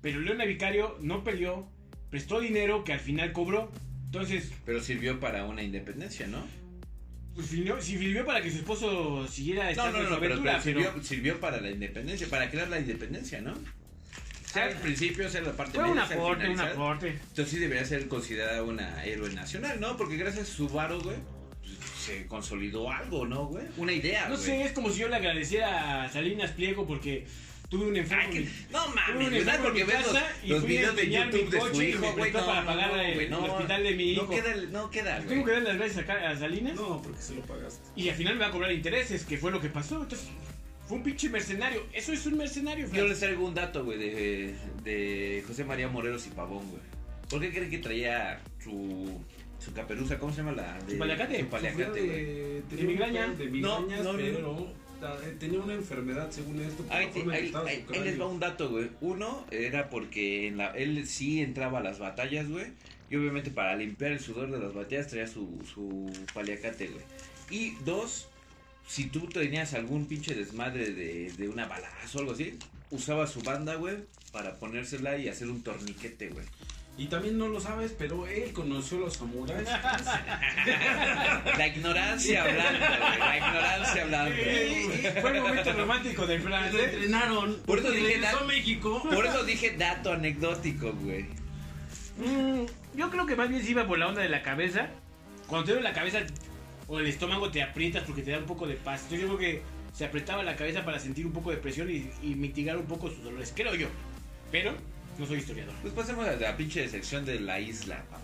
Pero Leona Vicario no peleó, prestó dinero que al final cobró. Entonces, Pero sirvió para una independencia, ¿no? pues, sirvió, sirvió para que su esposo siguiera No, estando no, en no, su pero, aventura, pero pero sirvió, sirvió para la independencia, para crear la independencia, ¿no? Sea el principio, sea la parte fue un aporte, un aporte. Entonces sí debería ser considerada una héroe nacional, ¿no? Porque gracias a su varo, güey, pues, se consolidó algo, ¿no, güey? Una idea, No güey. sé, es como si yo le agradeciera a Salinas Pliego porque tuve un enfermo. Ay, que- no tuve mames, un ¿verdad? Porque mi ves los, casa y los fui a videos de YouTube de su coche y me hijo, güey. No, para no, pagar no, el- güey, el no. hospital de mi No hijo. queda, el- no queda, Tengo que darle las gracias a, a Salinas. No, porque se lo pagaste. Y al final me va a cobrar intereses, que fue lo que pasó. Entonces, fue un pinche mercenario. Eso es un mercenario, Yo les traigo un dato, güey, de, de José María Morelos y Pavón, güey. ¿Por qué creen que traía su, su caperuza? ¿Cómo se llama la? De, Su paliacate. Su paliacate, güey. de, De un migraña. De No, migrañas, no, no, pero eh, tenía una enfermedad según esto. por Ahí, la forma en que ahí- ahí- ahí les va un dato, güey. Uno era porque en la, él sí entraba a las batallas, güey. Y obviamente para limpiar el sudor de las batallas traía su, su paliacate, güey. Y dos, si tú tenías algún pinche desmadre de, de una balazo o algo así, usaba su banda, güey, para ponérsela y hacer un torniquete, güey. Y también no lo sabes, pero él conoció a los samuráis. La ignorancia hablando. La ignorancia hablando. Fue el momento romántico de Fran. Lo ¿eh? entrenaron. Por eso dije regresó da- a México. Por eso dije dato anecdótico, güey. Mm, yo creo que más bien se iba por la onda de la cabeza. Cuando te duele la cabeza o el estómago te aprietas porque te da un poco de paz. Entonces yo creo que se apretaba la cabeza para sentir un poco de presión y, y mitigar un poco sus dolores. Creo yo. Pero no soy historiador. Pues pasemos a la pinche sección de la isla, papá.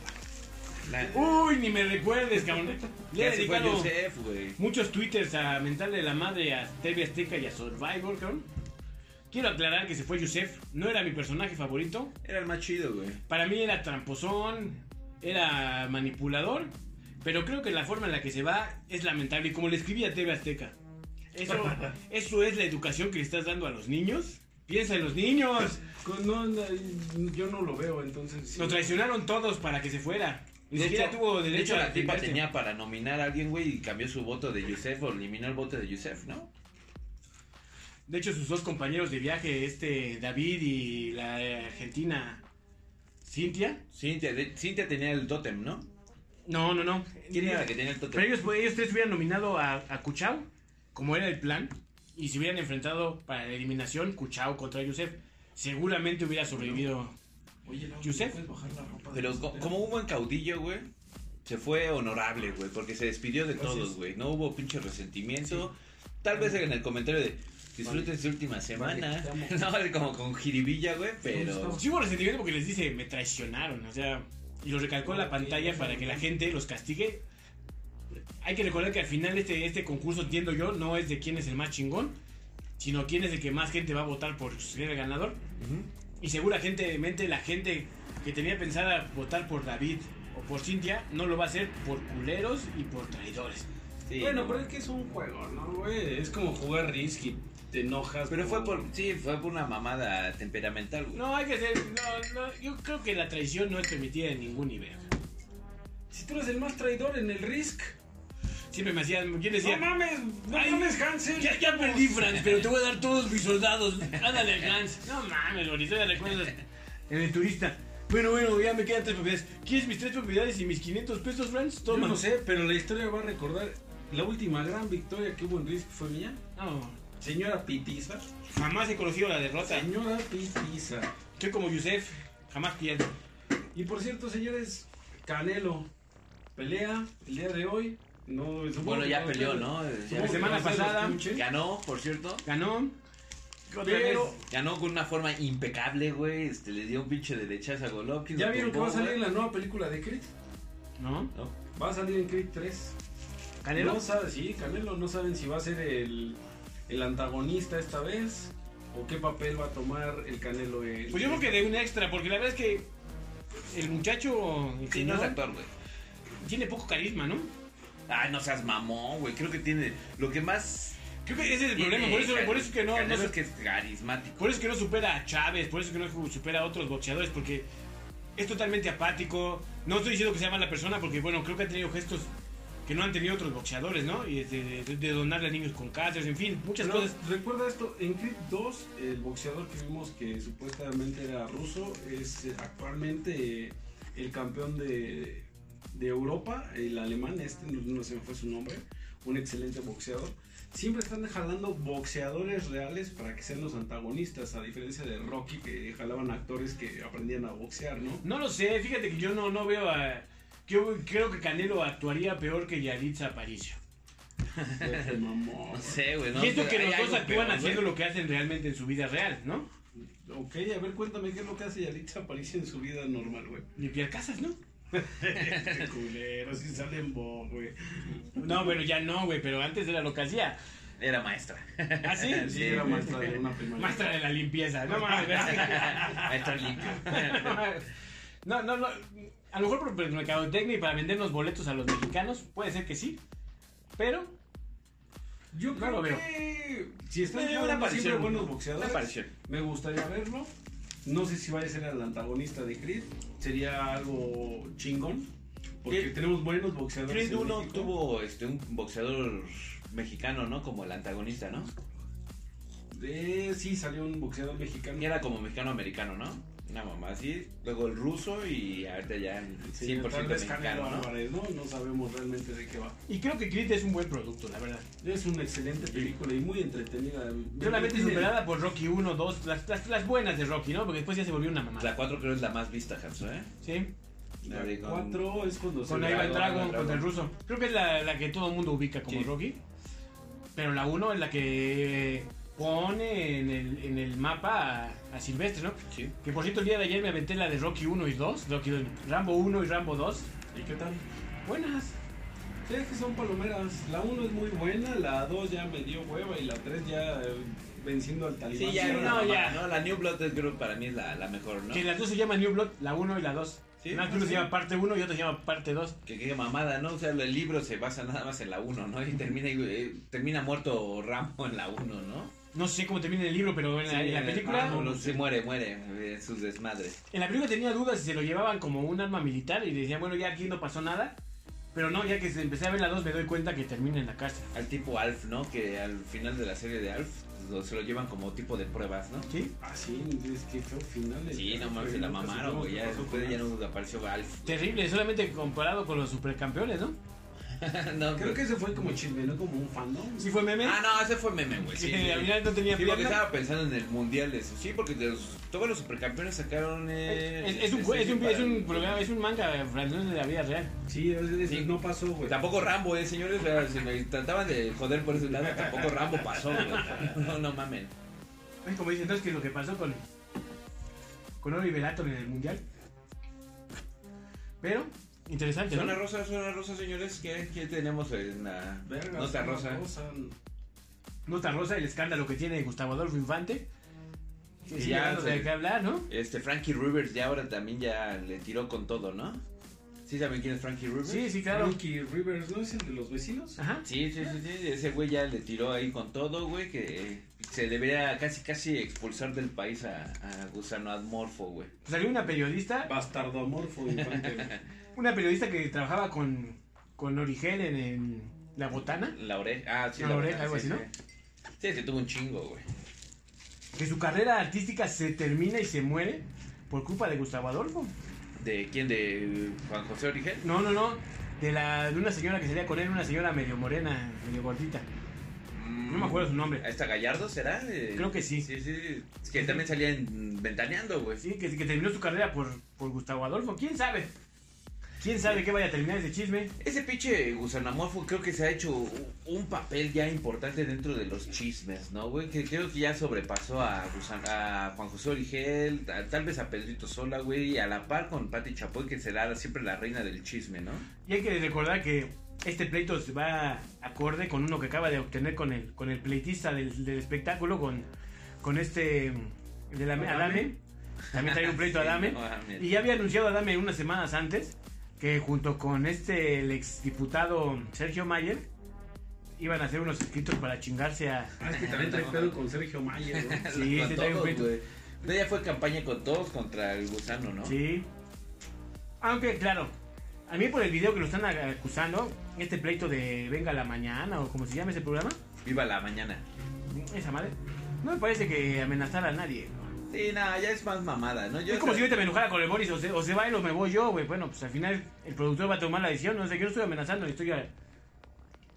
La, Uy, ni me recuerdes, cabrón. Le he dedicado muchos twitters a mentarle la madre a TV Azteca y a Survivor, cabrón. Quiero aclarar que se fue Yusef. No era mi personaje favorito. Era el más chido, güey. Para mí era tramposón, era manipulador, pero creo que la forma en la que se va es lamentable. Y como le escribí a TV Azteca, eso, eso es la educación que le estás dando a los niños. Piensa en los niños. Con- no, no, yo no lo veo, entonces. sí. Lo traicionaron todos para que se fuera. Ni De siquiera hecho- tuvo De derecho hecho, a la tipa tenía para nominar a alguien, güey, y cambió su voto de Yusef o eliminó el voto de Yusef, ¿no? De hecho, sus dos compañeros de viaje, este David y la eh, argentina Cintia. Cintia, de- Cintia tenía el tótem, ¿no? No, no, no. ¿Quién era la que tenía el tótem? Pero ellos, ellos tres hubieran nominado a, a Kuchao, como era el plan, y se hubieran enfrentado para la eliminación Kuchao contra Yusef. Seguramente hubiera sobrevivido. Oye, Lau, Yusef. ¿puedes bajar la ropa de Pero co- como un buen caudillo, güey, se fue honorable, güey, porque se despidió de Gracias. todos, güey. No hubo pinche resentimiento. Tal vez en el comentario de disfruten su última semana. amo. no, como con jiribilla, güey, pero... Sí hubo resentimiento porque les dice, me traicionaron, o sea, y lo recalcó en la pantalla para que la gente los castigue. Hay que recordar que al final este, este concurso, entiendo yo, no es de quién es el más chingón, sino quién es el que más gente va a votar por ser el ganador. Ujú. Y seguramente la gente que tenía pensada votar por David o por Cintia no lo va a hacer por culeros y por traidores. Sí, Bueno, no. pero es que es un juego, ¿no, güey? Es como jugar Risk y te enojas. Pero fue por, sí, fue por una mamada temperamental, güey. No, hay que ser. No, no, yo creo que la traición no es permitida en ningún nivel. Si tú eres el más traidor en el Risk. Siempre me hacían. Yo decía. no mames, no Ay, mames, Hansel. Ya, ya perdí, Franz, pero te voy a dar todos mis soldados. Ándale, Hans. No mames, bonito, ya recuerdas. En el turista. Bueno, bueno, ya me quedan tres propiedades. ¿Quieres mis tres propiedades y mis 500 pesos, Franz? Yo Toma. no sé, pero la historia va a recordar la última gran victoria que hubo en Risk fue mía. No, Señora Pitiza. jamás he conocido la derrota. Señora Pitiza. Soy como Yusef, jamás pierdo. Y por cierto, señores, Canelo pelea el día de hoy. No, Bueno, ya no peleó, ¿no? Ya La semana pasada ganó, por cierto. Ganó. Pero. Ganó con una forma impecable, güey. Este, le dio un pinche derechazo a Golovkin. ¿Ya vieron que va a salir güey. la nueva película de Creed? ¿No? ¿No? Va a salir en Creed 3. ¿Canelo? No sabe, sí, Canelo no saben si va a ser el, el antagonista esta vez o qué papel va a tomar el Canelo. en- Pues yo creo que de un extra, porque la verdad es que el muchacho el Sí, no es actor, güey. tiene poco carisma, ¿no? Ay, no seas mamón, güey. Creo que tiene. Lo que más. Creo que ese es el tiene problema, por eso, por que no, no es que es carismático. por eso es que no supera a Chávez, por eso es que no supera a otros boxeadores, porque es totalmente apático. No estoy diciendo que sea mala persona, porque bueno, creo que ha tenido gestos que no han tenido otros boxeadores, ¿no? Y de, de- de donarle a niños con cáncer, en fin, muchas Pero, cosas. Recuerda esto, en Creed 2, el boxeador que vimos que supuestamente era ruso es actualmente el campeón de, de Europa, el alemán, este, no, no se me fue su nombre, un excelente boxeador. Siempre están jalando boxeadores reales para que sean los antagonistas, a diferencia de Rocky que jalaban actores que aprendían a boxear, ¿no? No lo sé, fíjate que yo no, no veo a... Yo creo que Canelo actuaría peor que Yalitza Aparicio. Mamón. No sé, güey. ¿no? y esto que los dos actúan peor, haciendo güey. lo que hacen realmente en su vida real, ¿no? Ok, a ver, cuéntame qué es lo que hace Yalitza Aparicio en su vida normal, güey. Limpiar casas, ¿no? Culero, si salen bo, güey. No, bueno, ya no, güey, pero antes era lo que hacía. Era maestra. ¿Ah, sí? Sí, era maestra de una primaria. Maestra de la limpieza, no mames. Maestra limpio. No, no, no. A lo mejor por mercadotecnia y para vendernos boletos a los mexicanos, puede ser que sí. Pero, Yo No creo lo veo. que si están Eh, siempre buenos boxeadores, me gustaría verlo. No sé si vaya a ser el antagonista de Creed. Sería algo chingón. Porque tenemos buenos boxeadores. Creed en 1 México. tuvo este, un boxeador mexicano, ¿no? Como el antagonista, ¿no? Eh, sí, salió un boxeador mexicano. Y era como mexicano-americano, ¿no? Una mamá así. Luego el ruso y ahorita ya el Sí, 100% tal vez Canelo mexicano, ¿no? Álvarez, ¿no? No sabemos realmente de qué va. y creo que Creed es un buen producto, la verdad. Es una excelente película y muy entretenida. Solamente Tiene- superada por Rocky 1, 2, las, las, las buenas de Rocky, ¿no? Porque después ya se volvió una mamá. La 4 creo es la más vista, Hanso, ¿eh? Sí, La de con- 4 es cuando con se Ivan Drago, Dragon, Ivan contra el ruso. Creo que es la, la que todo el mundo ubica como Sí. Rocky. Pero la 1 es la que pone en el, en el mapa a, a Silvestre, ¿no? Sí. Que por cierto, el día de ayer me aventé la de Rocky 1 y 2, Rocky, Rambo 1 y Rambo 2. ¿Y qué tal? Buenas. Sí, es que son palomeras. La 1 es muy buena, la 2 ya me dio hueva y la 3 ya eh, venciendo al talibán. Sí, ya no, mamada, ya. ¿no? La New Blood es, creo para mí es la, la mejor, ¿no? Que las dos se llaman New Blood, la 1 y la 2. Sí, Una sí. se llama parte 1 y otro se llama parte 2. Que qué mamada, ¿no? O sea, el libro se basa nada más en la 1, ¿no? Y termina, eh, termina muerto Rambo en la 1, ¿no? No sé cómo termina el libro, pero en la, Sí, en la el- película... ah, no, no, se muere, muere en sus desmadres. En la película tenía dudas si se lo llevaban como un arma militar y decía, bueno, ya aquí no pasó nada. Pero no, ya que se- empecé a ver la 2 me doy cuenta que termina en la cárcel. Al tipo Alf, ¿no? Que al final de la serie de Alf lo- se lo llevan como tipo de pruebas, ¿no? ¿Sí? Ah, sí, es que feo final. Sí, no mames, se la mamaron, güey. Ya después ya no apareció Alf. Terrible, solamente comparado con los supercampeones, ¿no? no, Creo que ese fue como chisme, ¿no? Como un fandom. Sí fue meme. Ah, no, ese fue meme, güey. Sí, que sí. al final no tenía Sí, porque estaba pensando en el mundial de eso. Sí, porque de los- todos los supercampeones sacaron. Eh, Es, es un, es, un, es un programa, es un manga francés de la vida real. Sí, Sí. no pasó, güey. Tampoco Rambo, eh, señores. o sea, si me trataban de joder por ese lado, tampoco Rambo pasó, güey. No, no mamen. Es como dicen, entonces, ¿qué es lo que pasó con, con Oliver Atom en el mundial? Pero, interesante, ¿no? Zona rosa, zona rosa, señores. ¿Qué, qué tenemos en la nota rosa? cosa. Nota rosa, el escándalo que tiene Gustavo Adolfo Infante. Que ya de qué hablar, ¿no? Este, Frankie Rivers ya ahora también ya le tiró con todo, ¿no? ¿Sí saben quién es Frankie Rivers? Sí, sí, claro. Ricky Rivers, ¿no es el de los vecinos? Ajá. Sí, sí, sí, sí, ese güey ya le tiró ahí con todo, güey, que se debería casi casi expulsar del país a, a Gusano Admorfo, güey. Salió una periodista, Bastardomorfo infante. una periodista que trabajaba con, con Origel en, en La Botana, La oreja, ah, sí, La la oreja, algo sí, así, sí. Sí, sí, tuvo un chingo, güey. que su carrera artística se termina y se muere por culpa de Gustavo Adolfo. ¿De quién? ¿De Juan José Origel? No, no, no. De, la, de una señora que salía con él, una señora medio morena, medio gordita. No me acuerdo su nombre. ¿Esta Gallardo será? Eh, Creo que sí. Sí, sí. Es que también salía en Ventaneando, güey. Sí, que, que terminó su carrera por, por Gustavo Adolfo. ¿Quién sabe? ¿Quién sabe qué vaya a terminar ese chisme? Ese pinche gusanamorfo creo que se ha hecho un- papel ya importante dentro de los chismes, ¿no, güey? Que creo que ya sobrepasó a, Gusan- a Juan José Origel, a- tal vez a Pedrito Sola, güey, y a la par con Pati Chapoy, que será siempre la reina del chisme, ¿no? Y hay que recordar que este pleito se va acorde con uno que acaba de obtener con el, con el pleitista del, del espectáculo, con, con este de la Adame. También trae un pleito a Adame. Y ya había anunciado Adame unas semanas antes que junto con este el exdiputado Sergio Mayer iban a hacer unos escritos para chingarse a... Ah, es que también trae pedo con Sergio Mayer, ¿no? Sí, Con sí trae un. No, Ya fue campaña con todos contra el gusano, ¿no? Sí. Aunque, claro, a mí por el video que lo están acusando, este pleito de Venga la Mañana o como se llama ese programa, Viva la mañana. esa madre, no me parece que amenazara a nadie. ¿no? Sí, nada, ya es más mamada, ¿no? Yo es como si ahorita me enojara con el Boris, o se, o se va lo me voy yo, güey. Bueno, pues al final el productor va a tomar la decisión, no sé, yo no estoy amenazando, estoy a-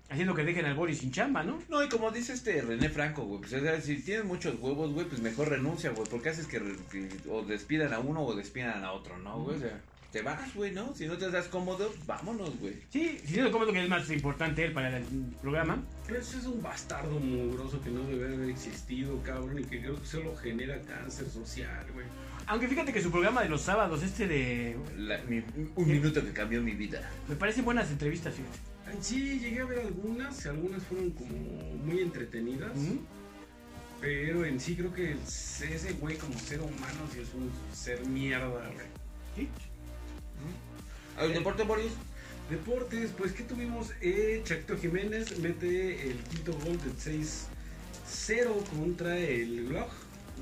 haciendo que dejen al Boris sin chamba, ¿no? No, y como dice este René Franco, güey, pues o sea, si tienes muchos huevos, güey, pues mejor renuncia, güey, porque haces que, que o despidan a uno o despidan a otro, ¿no, güey? O sea, te vas, güey, ¿no? Si no te das cómodo, vámonos, güey. Sí, si no como que es más importante él para el programa. Pero ese es un bastardo mugroso que no debe haber existido, cabrón, y que creo que solo genera cáncer social, güey. Aunque fíjate que su programa de los sábados, este de... La- mi- un minuto que cambió mi vida. Me parecen buenas entrevistas, fíjate. Sí, llegué a ver algunas, algunas fueron como muy entretenidas, pero en sí creo que ese güey como ser humano sí es un ser mierda, güey. Sí. ¿El deporte, Boris? Deportes, pues ¿qué tuvimos? Eh, Chacto Jiménez mete el quinto gol del 6-0 contra el Glock.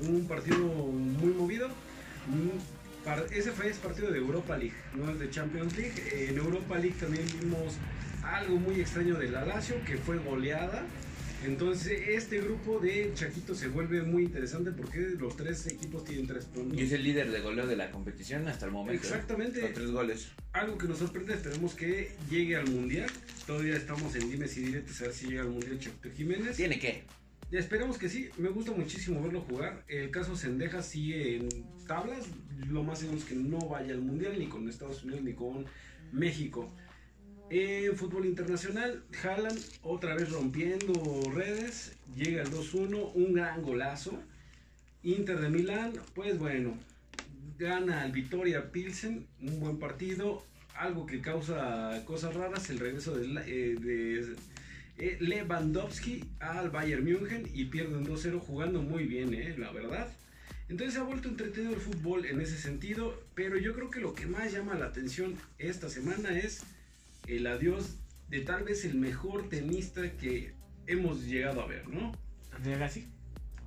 Un partido muy movido. Ese fue ese partido de Europa League, no el de Champions League. En Europa League también vimos algo muy extraño de la Lazio, que fue goleada. Entonces este grupo de Chaquito se vuelve muy interesante porque los tres equipos tienen tres puntos. Y es el líder de goleo de la competición hasta el momento. ¿eh? Exactamente. Con tres goles. Algo que nos sorprende, esperemos que llegue al Mundial. Todavía estamos en dimes y diretes a ver si llega al Mundial Chacto Jiménez. ¿Tiene que? Ya esperemos que sí, me gusta muchísimo verlo jugar. El caso Sendeja sigue en tablas. Lo más seguro es que no vaya al Mundial ni con Estados Unidos ni con México. En fútbol internacional, Haaland otra vez rompiendo redes. Llega el 2-1, un gran golazo. Inter de Milán, pues bueno, gana al Vitoria Pilsen, un buen partido. Algo que causa cosas raras, el regreso de, eh, eh, Lewandowski al Bayern München y pierden 2-0 jugando muy bien, eh, la verdad. Entonces ha vuelto entretenido el fútbol en ese sentido, pero yo creo que lo que más llama la atención esta semana es el adiós de tal vez el mejor tenista que hemos llegado a ver, ¿no? Andrea Gassi.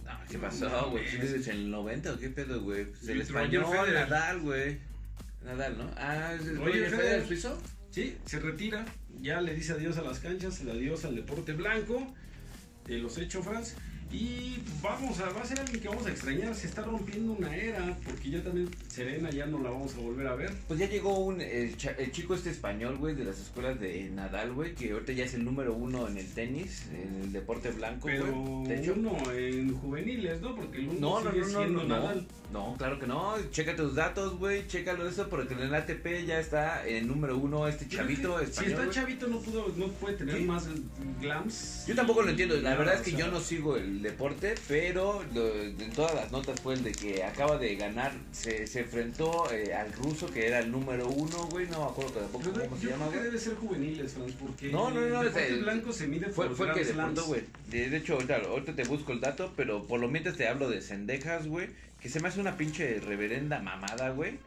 No, ¿Qué pasó, güey? ¿Sí desde el 90 o qué pedo, güey? Pues el español, Roger Federer. Nadal, güey. Nadal, ¿no? Ah, ¿es el Roger Roger Federer Federer. suizo? Sí, se retira, ya le dice adiós a las canchas, el adiós al deporte blanco de los hechofans. Y vamos a, va a ser alguien que vamos a extrañar, se está rompiendo una era, porque ya también Serena ya no la vamos a volver a ver. Pues ya llegó un, el, cha- el chico este español, güey, de las escuelas de Nadal, güey, que ahorita ya es el número uno en el tenis, en el deporte blanco, Pero güey. De hecho, uno en juveniles, ¿no? Porque el uno no, sigue no, no, siendo no, Nadal. no, claro que no. Checa tus datos, güey, chécalo eso, porque en el ATP ya está en número uno este chavito es que español. Si está chavito no pudo, no puede tener Sí. más glams. Yo tampoco lo entiendo, la verdad es o que sea, yo no sigo el deporte, pero lo- en todas las notas fue el de que acaba de ganar, se, se enfrentó eh, al ruso que era el número uno, güey, no me acuerdo tampoco cómo se llama, creo que debe ser juveniles, Franz, porque No, no, no, el deporte el- blanco se mide Fue, por fue que deportó, güey. De, hecho, ahorita, ahorita te busco el dato, pero por lo mientras te hablo de Cendejas, güey. Que se me hace una pinche reverenda mamada, güey.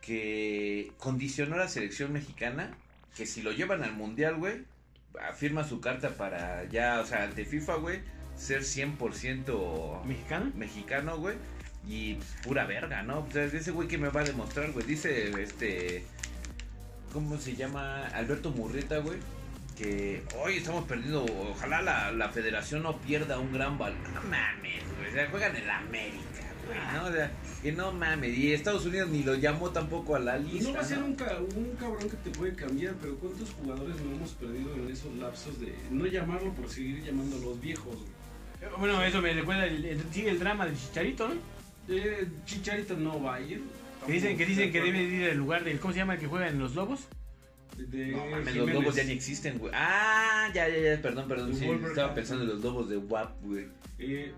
Que condicionó a la selección mexicana. Que si lo llevan al mundial, güey. Afirma su carta para ya, o sea, ante FIFA, güey. Ser 100% ¿Mexicano? mexicano, güey. Y pues, pura verga, ¿no? O sea, ese güey que me va a demostrar, güey. Dice, este. ¿Cómo se llama? Alberto Murrieta, güey. Que hoy estamos perdiendo. Ojalá la, la federación no pierda un gran balón. No mames, güey. O sea, juegan en la América, No, o sea, que no mames. Y Estados Unidos ni lo llamó tampoco a la Y lista. no va a ser ¿no? un, ca- un cabrón que te puede cambiar, pero ¿cuántos jugadores no hemos perdido en esos lapsos de no llamarlo por seguir llamando a los viejos? güey? Bueno, eso me recuerda, el, el- sigue el drama del Chicharito, ¿no? Eh, Chicharito no va a ir. Que dicen que, dicen que debe ir al lugar del, ¿cómo se llama el que juega en los Lobos? de No mames, los lobos ya ni existen, güey. Ah, ya, ya, ya, perdón, perdón. Sí, estaba pensando en los lobos de WAP, güey. Eh,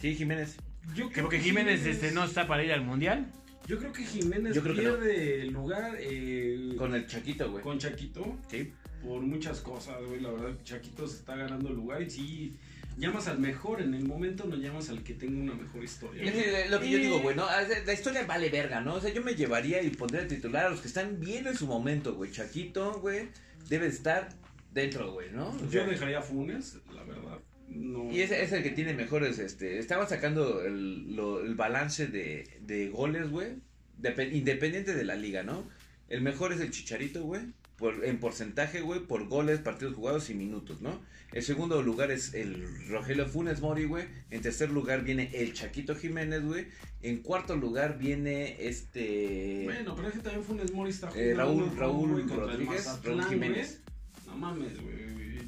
Sí, Jiménez. yo Que creo porque Jiménez este, no está para ir al Mundial. Yo creo que Jiménez Yo creo que no. pierde lugar eh, Con el Chaquito, güey. con Chaquito Sí. por muchas cosas, güey. La verdad, Chaquito se está ganando lugar y sí, llamas al mejor en el momento, no llamas al que tenga una mejor historia. Es que lo que yo digo, güey, ¿no? Ah, La historia vale verga, ¿no? O sea, yo me llevaría y pondría titular a los que están bien en su momento, güey. Chaquito, güey, debe estar dentro, güey, ¿no? O Yo sea, dejaría a Funes, la verdad. No. Y ese es el que tiene mejores, este, estaba sacando el, lo- el balance de, de goles, güey, depe- independiente de la liga, ¿no? El mejor es el Chicharito, güey, por, en porcentaje, güey, por goles, partidos jugados y minutos, ¿no? El segundo lugar es el Rogelio Funes Mori, güey. En tercer lugar viene el Chaquito Jiménez, güey. En cuarto lugar viene este... Bueno, pero es que también Funes Mori está Eh, jugando, Raúl- güey, Raúl Rodríguez, Mazatlán, Raúl Jiménez. güey. No mames, güey.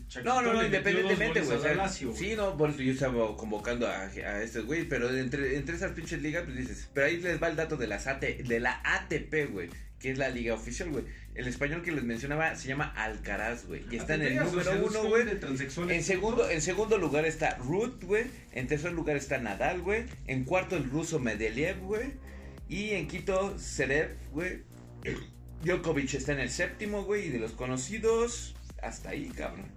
Chaquito No, no, no, independientemente, güey. o sea, Lazio, sí, no, por eso yo estaba convocando a, a estos güey, pero entre, entre esas pinches ligas, pues dices, pero ahí les va el dato de, las AT, de la ATP, güey, que es la liga oficial, güey. El español que les mencionaba se llama Alcaraz, güey, y está en el ATP, número uno, güey. En segundo, en segundo lugar está Ruth, güey. En tercer lugar está Nadal, güey. En cuarto el ruso Medvedev, güey. Y en quinto Zverev, güey. Djokovic está en el séptimo, güey. Y de los conocidos, hasta ahí, cabrón.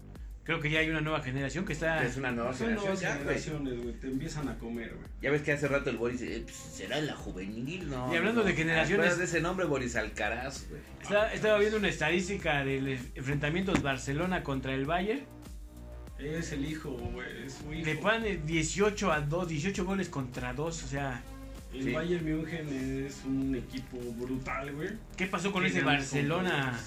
Creo que ya hay una nueva generación que está... Es una nueva Son generación nuevas ya, güey. generaciones, güey. Te empiezan a comer, güey. Ya ves que hace rato el Boris eh, pues, será la juvenil, ¿no? Y hablando de generaciones- ¿Te acuerdas de ese nombre, Boris Alcaraz, güey? Está- estaba viendo una estadística del enfrentamientos Barcelona contra el Bayern. Es el hijo, güey. Es su hijo. Le ponen 18 a 2, 18 goles contra 2. O sea, El Sí. Bayern München es un equipo brutal, güey. ¿qué pasó con ese Barcelona?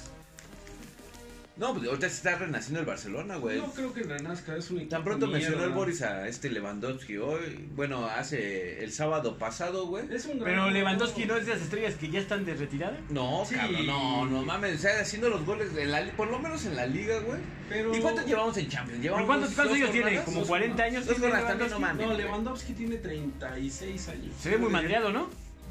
No, pues ahorita se está renaciendo el Barcelona, güey. No creo que renazca, es un equipo Tan pronto mierda. mencionó el Boris a este Lewandowski hoy, bueno, hace el sábado pasado, güey. Es un gran Pero. Lewandowski no es de las estrellas que ya están de retirada. No, Sí. cabrón, no, no mames, o sea, haciendo los goles, en la por lo menos en la liga, güey. Pero... ¿Y cuántos llevamos en Champions? ¿Llevamos ¿Cuántos, cuántos años tiene? ¿Como Dos 40 jornadas. años? Dos también, no Lewandowski? mames. No, Lewandowski tiene 36 años. Se ve muy madreado, ¿no?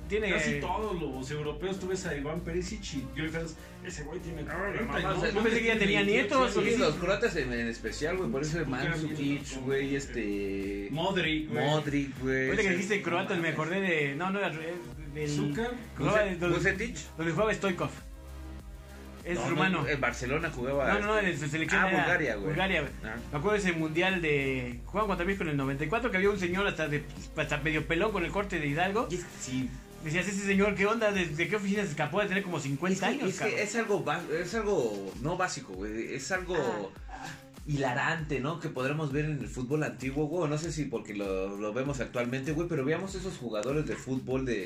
Tiene... Casi todos los europeos, tú ves a Iván Perisic y Griffiths, ese güey tiene 40 mamá, y o sea, yo pensé que ya tenía 28 nietos, los croatas en, en especial, güey, por eso Mandzukic, güey, este... Modric, güey. Modric, güey. Ahorita que dijiste croata me acordé de... No, no era... eh, Del... De- donde, jugaba Stoikov. Es No, no, rumano. En Barcelona jugaba. No, no, no, este- en su selección Ah, era Bulgaria, güey. Bulgaria, güey. Ah. Me acuerdo de ese mundial de. Jugaban contra México en el 94, que había un señor hasta, de, hasta medio pelón con el corte de Hidalgo. Sí, Decías, ese señor, ¿qué onda? ¿De, qué oficina se escapó de tener como 50 es que, años, es, que es algo es algo no básico, güey, es algo hilarante, ¿no? Que podremos ver en el fútbol antiguo, güey, no sé si porque lo, lo vemos actualmente, güey, pero veamos esos jugadores de fútbol de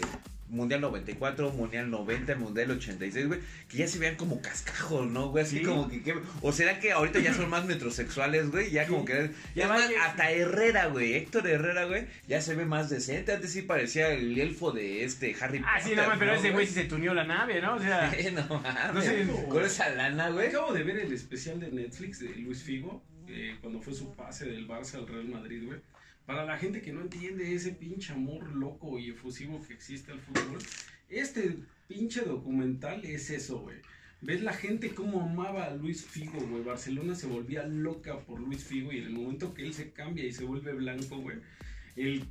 Mundial 94, Mundial 90, Mundial 86, güey, que ya se vean como cascajos, ¿no, güey? Así Sí. como que, que- o será que ahorita ya son más metrosexuales, güey, ya como que Ya más, que- hasta Herrera, güey, Héctor Herrera, güey, ya se ve más decente, antes sí parecía el elfo de este Harry Ah, sí, no, Potter, pero ese güey sí se tunió la nave, ¿no? O sea, Sí, no mames. No sé, con esa lana, güey. Acabo de ver el especial de Netflix de Luis Figo, eh, cuando fue su pase del Barça al Real Madrid, güey. Para la gente que no entiende ese pinche amor loco y efusivo que existe al fútbol, este pinche documental es eso, güey. Ves la gente cómo amaba a Luis Figo, güey. Barcelona se volvía loca por Luis Figo y en el momento que él se cambia y se vuelve blanco, güey, el,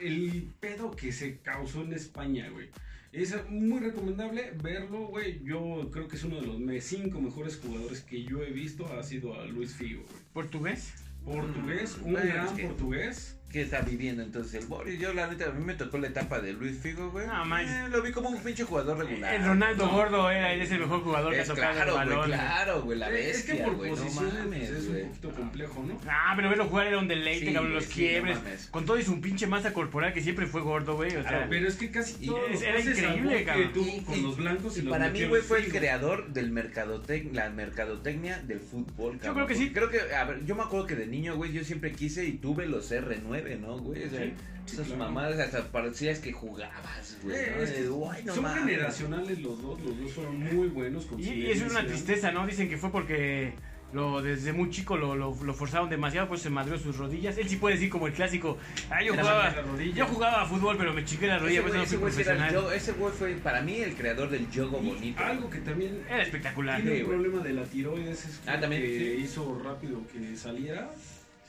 el pedo que se causó en España, güey. Es muy recomendable verlo, güey. Yo creo que es uno de los cinco mejores jugadores que yo he visto. Ha sido a Luis Figo, güey. portugués. Portugués, un gran es que- portugués. ¿Qué está viviendo entonces el Boris? Yo, la neta, a mí me tocó la etapa de Luis Figo, güey. No, man. Eh, lo vi como un pinche jugador regular. El Ronaldo No. gordo era, es el mejor jugador que ha Es tocado claro, el güey, balón. claro, güey, la Eh, es que bestia, por güey, no posiciones mames, es güey. un poquito complejo, ¿no? Ah, pero verlo jugar era un deleite, Sí, cabrón, güey, los sí, quiebres. con todo y su pinche masa corporal que siempre fue gordo, güey. O sea, Claro, Pero es que casi Y todo es- era increíble, cabrón. que con y- los blancos y, Y los para mí, güey, fue el creador del mercadotec la mercadotecnia del fútbol, cabrón. creo que sí. Creo que, a ver, yo me acuerdo que de niño, güey, yo siempre quise y tuve los R9, 9, ¿no, güey? O sea, Sí, esas claro. mamadas hasta parecías que jugabas, güey. Eh, ¿no? es que De, "Ay, no son mames". generacionales los dos, los dos fueron muy buenos. con Y, y es una tristeza, ¿no? Dicen que fue porque lo desde muy chico lo, lo, lo forzaron demasiado, pues se madrió sus rodillas. Él sí puede decir como el clásico, ah, yo jugaba, chiqué la rodilla". yo jugaba a fútbol, pero me chiqué la rodilla, Ese pues güey, no ese fui güey sí era el profesional. yogo- ese güey fue para mí el creador del yogo Y bonito. algo que también Era espectacular. tiene Sí, un güey. problema de la tiroides es Ah, también, que sí. hizo rápido que saliera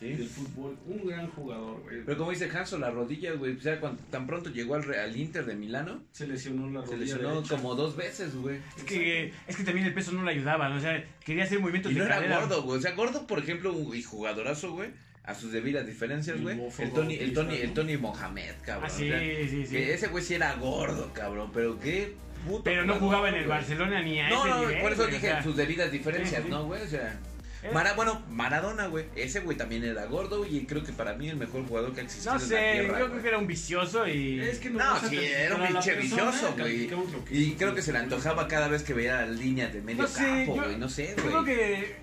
Sí. del fútbol. Un gran jugador, güey. Pero como dice Hanso, las rodillas, güey, o sea, cuando tan pronto llegó al, Re- al Inter de Milano, Se lesionó la se rodilla lesionó derecha. como dos veces, güey. Es que, es que también el peso no le ayudaba, ¿no? o sea, quería hacer movimientos Y no de era cadera. gordo, güey. O sea, gordo, por ejemplo, y jugadorazo, güey. A sus debidas diferencias, El güey. El Tony, el Tony, el ¿no? Tony Mohamed, cabrón. Ah, sí, o sea, sí, sí. que ese güey sí era gordo, cabrón. Pero qué puto. Pero no jugaba en el. Barcelona ni a No, ese no, nivel, por eso o dije sea, sus debidas diferencias, sí, sí. ¿no, güey? O sea. Eh. Mara, bueno, Maradona, güey. Ese güey también era gordo y creo que para mí el mejor jugador que ha existido No en la sé, tierra. yo creo güey. que era un vicioso y... Es que No, sí, era un la pinche vicioso, güey. lo que Y creo que se le antojaba cada vez que veía las líneas de medio No sé, campo, güey. No sé, Yo güey. creo que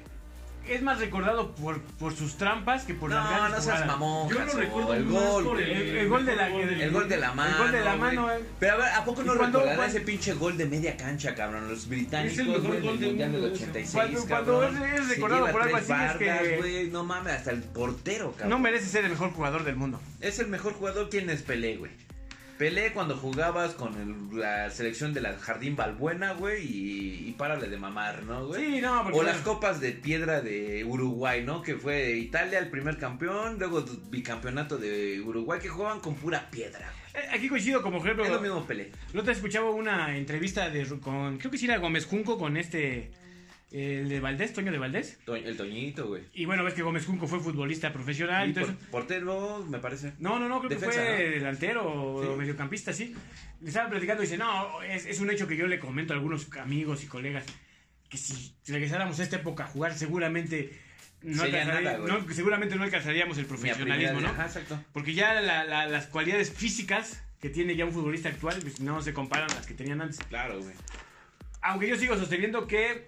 es más recordado por, por sus trampas que por las No, grandes no seas mamón, Yo lo recuerdo el más gol, por güey. El, el gol de la... El gol de la mano. El gol de la güey. mano, eh. Pero a ver, ¿a poco no ¿Y cuando- recordarán cuando- ese pinche gol de media cancha, cabrón? Los británicos, Es el mejor güey, gol del Mundial del mundo, ese. 86, Cuando- cuando es- recordado por algo así, es que- güey, No mames, hasta el portero, cabrón. No merece ser el mejor jugador del mundo. Es el mejor jugador, ¿quién es Pelé, güey? Pelé cuando jugabas con el- la selección de la Jardín Balbuena, güey, y, y párale de mamar, ¿no, güey? Sí, no, porque... O las copas de piedra de Uruguay, ¿no? Que fue Italia el primer campeón, luego bicampeonato de Uruguay, que jugaban con pura piedra. Eh, Aquí coincido como ejemplo... Es lo mismo Pelé. El otro día escuchaba una entrevista de, con... Creo que sí era Gómez Junco con este... El de Valdés, Toño de Valdés. To- El Toñito, güey. Y bueno, ves que Gómez Junco fue futbolista profesional. Y entonces, por- portero, me parece. No, no, no, creo Defensa, que fue ¿no? delantero o mediocampista, sí. Le estaba platicando y dice, no, es, es un hecho que yo le comento a algunos amigos y colegas, que si regresáramos a esta época a jugar, seguramente no, nada, seguramente no alcanzaríamos el profesionalismo, ¿no? Ajá, exacto. Porque ya la- la- las cualidades físicas que tiene ya un futbolista actual pues, no se comparan a las que tenían antes. Claro, güey. Aunque yo sigo sosteniendo que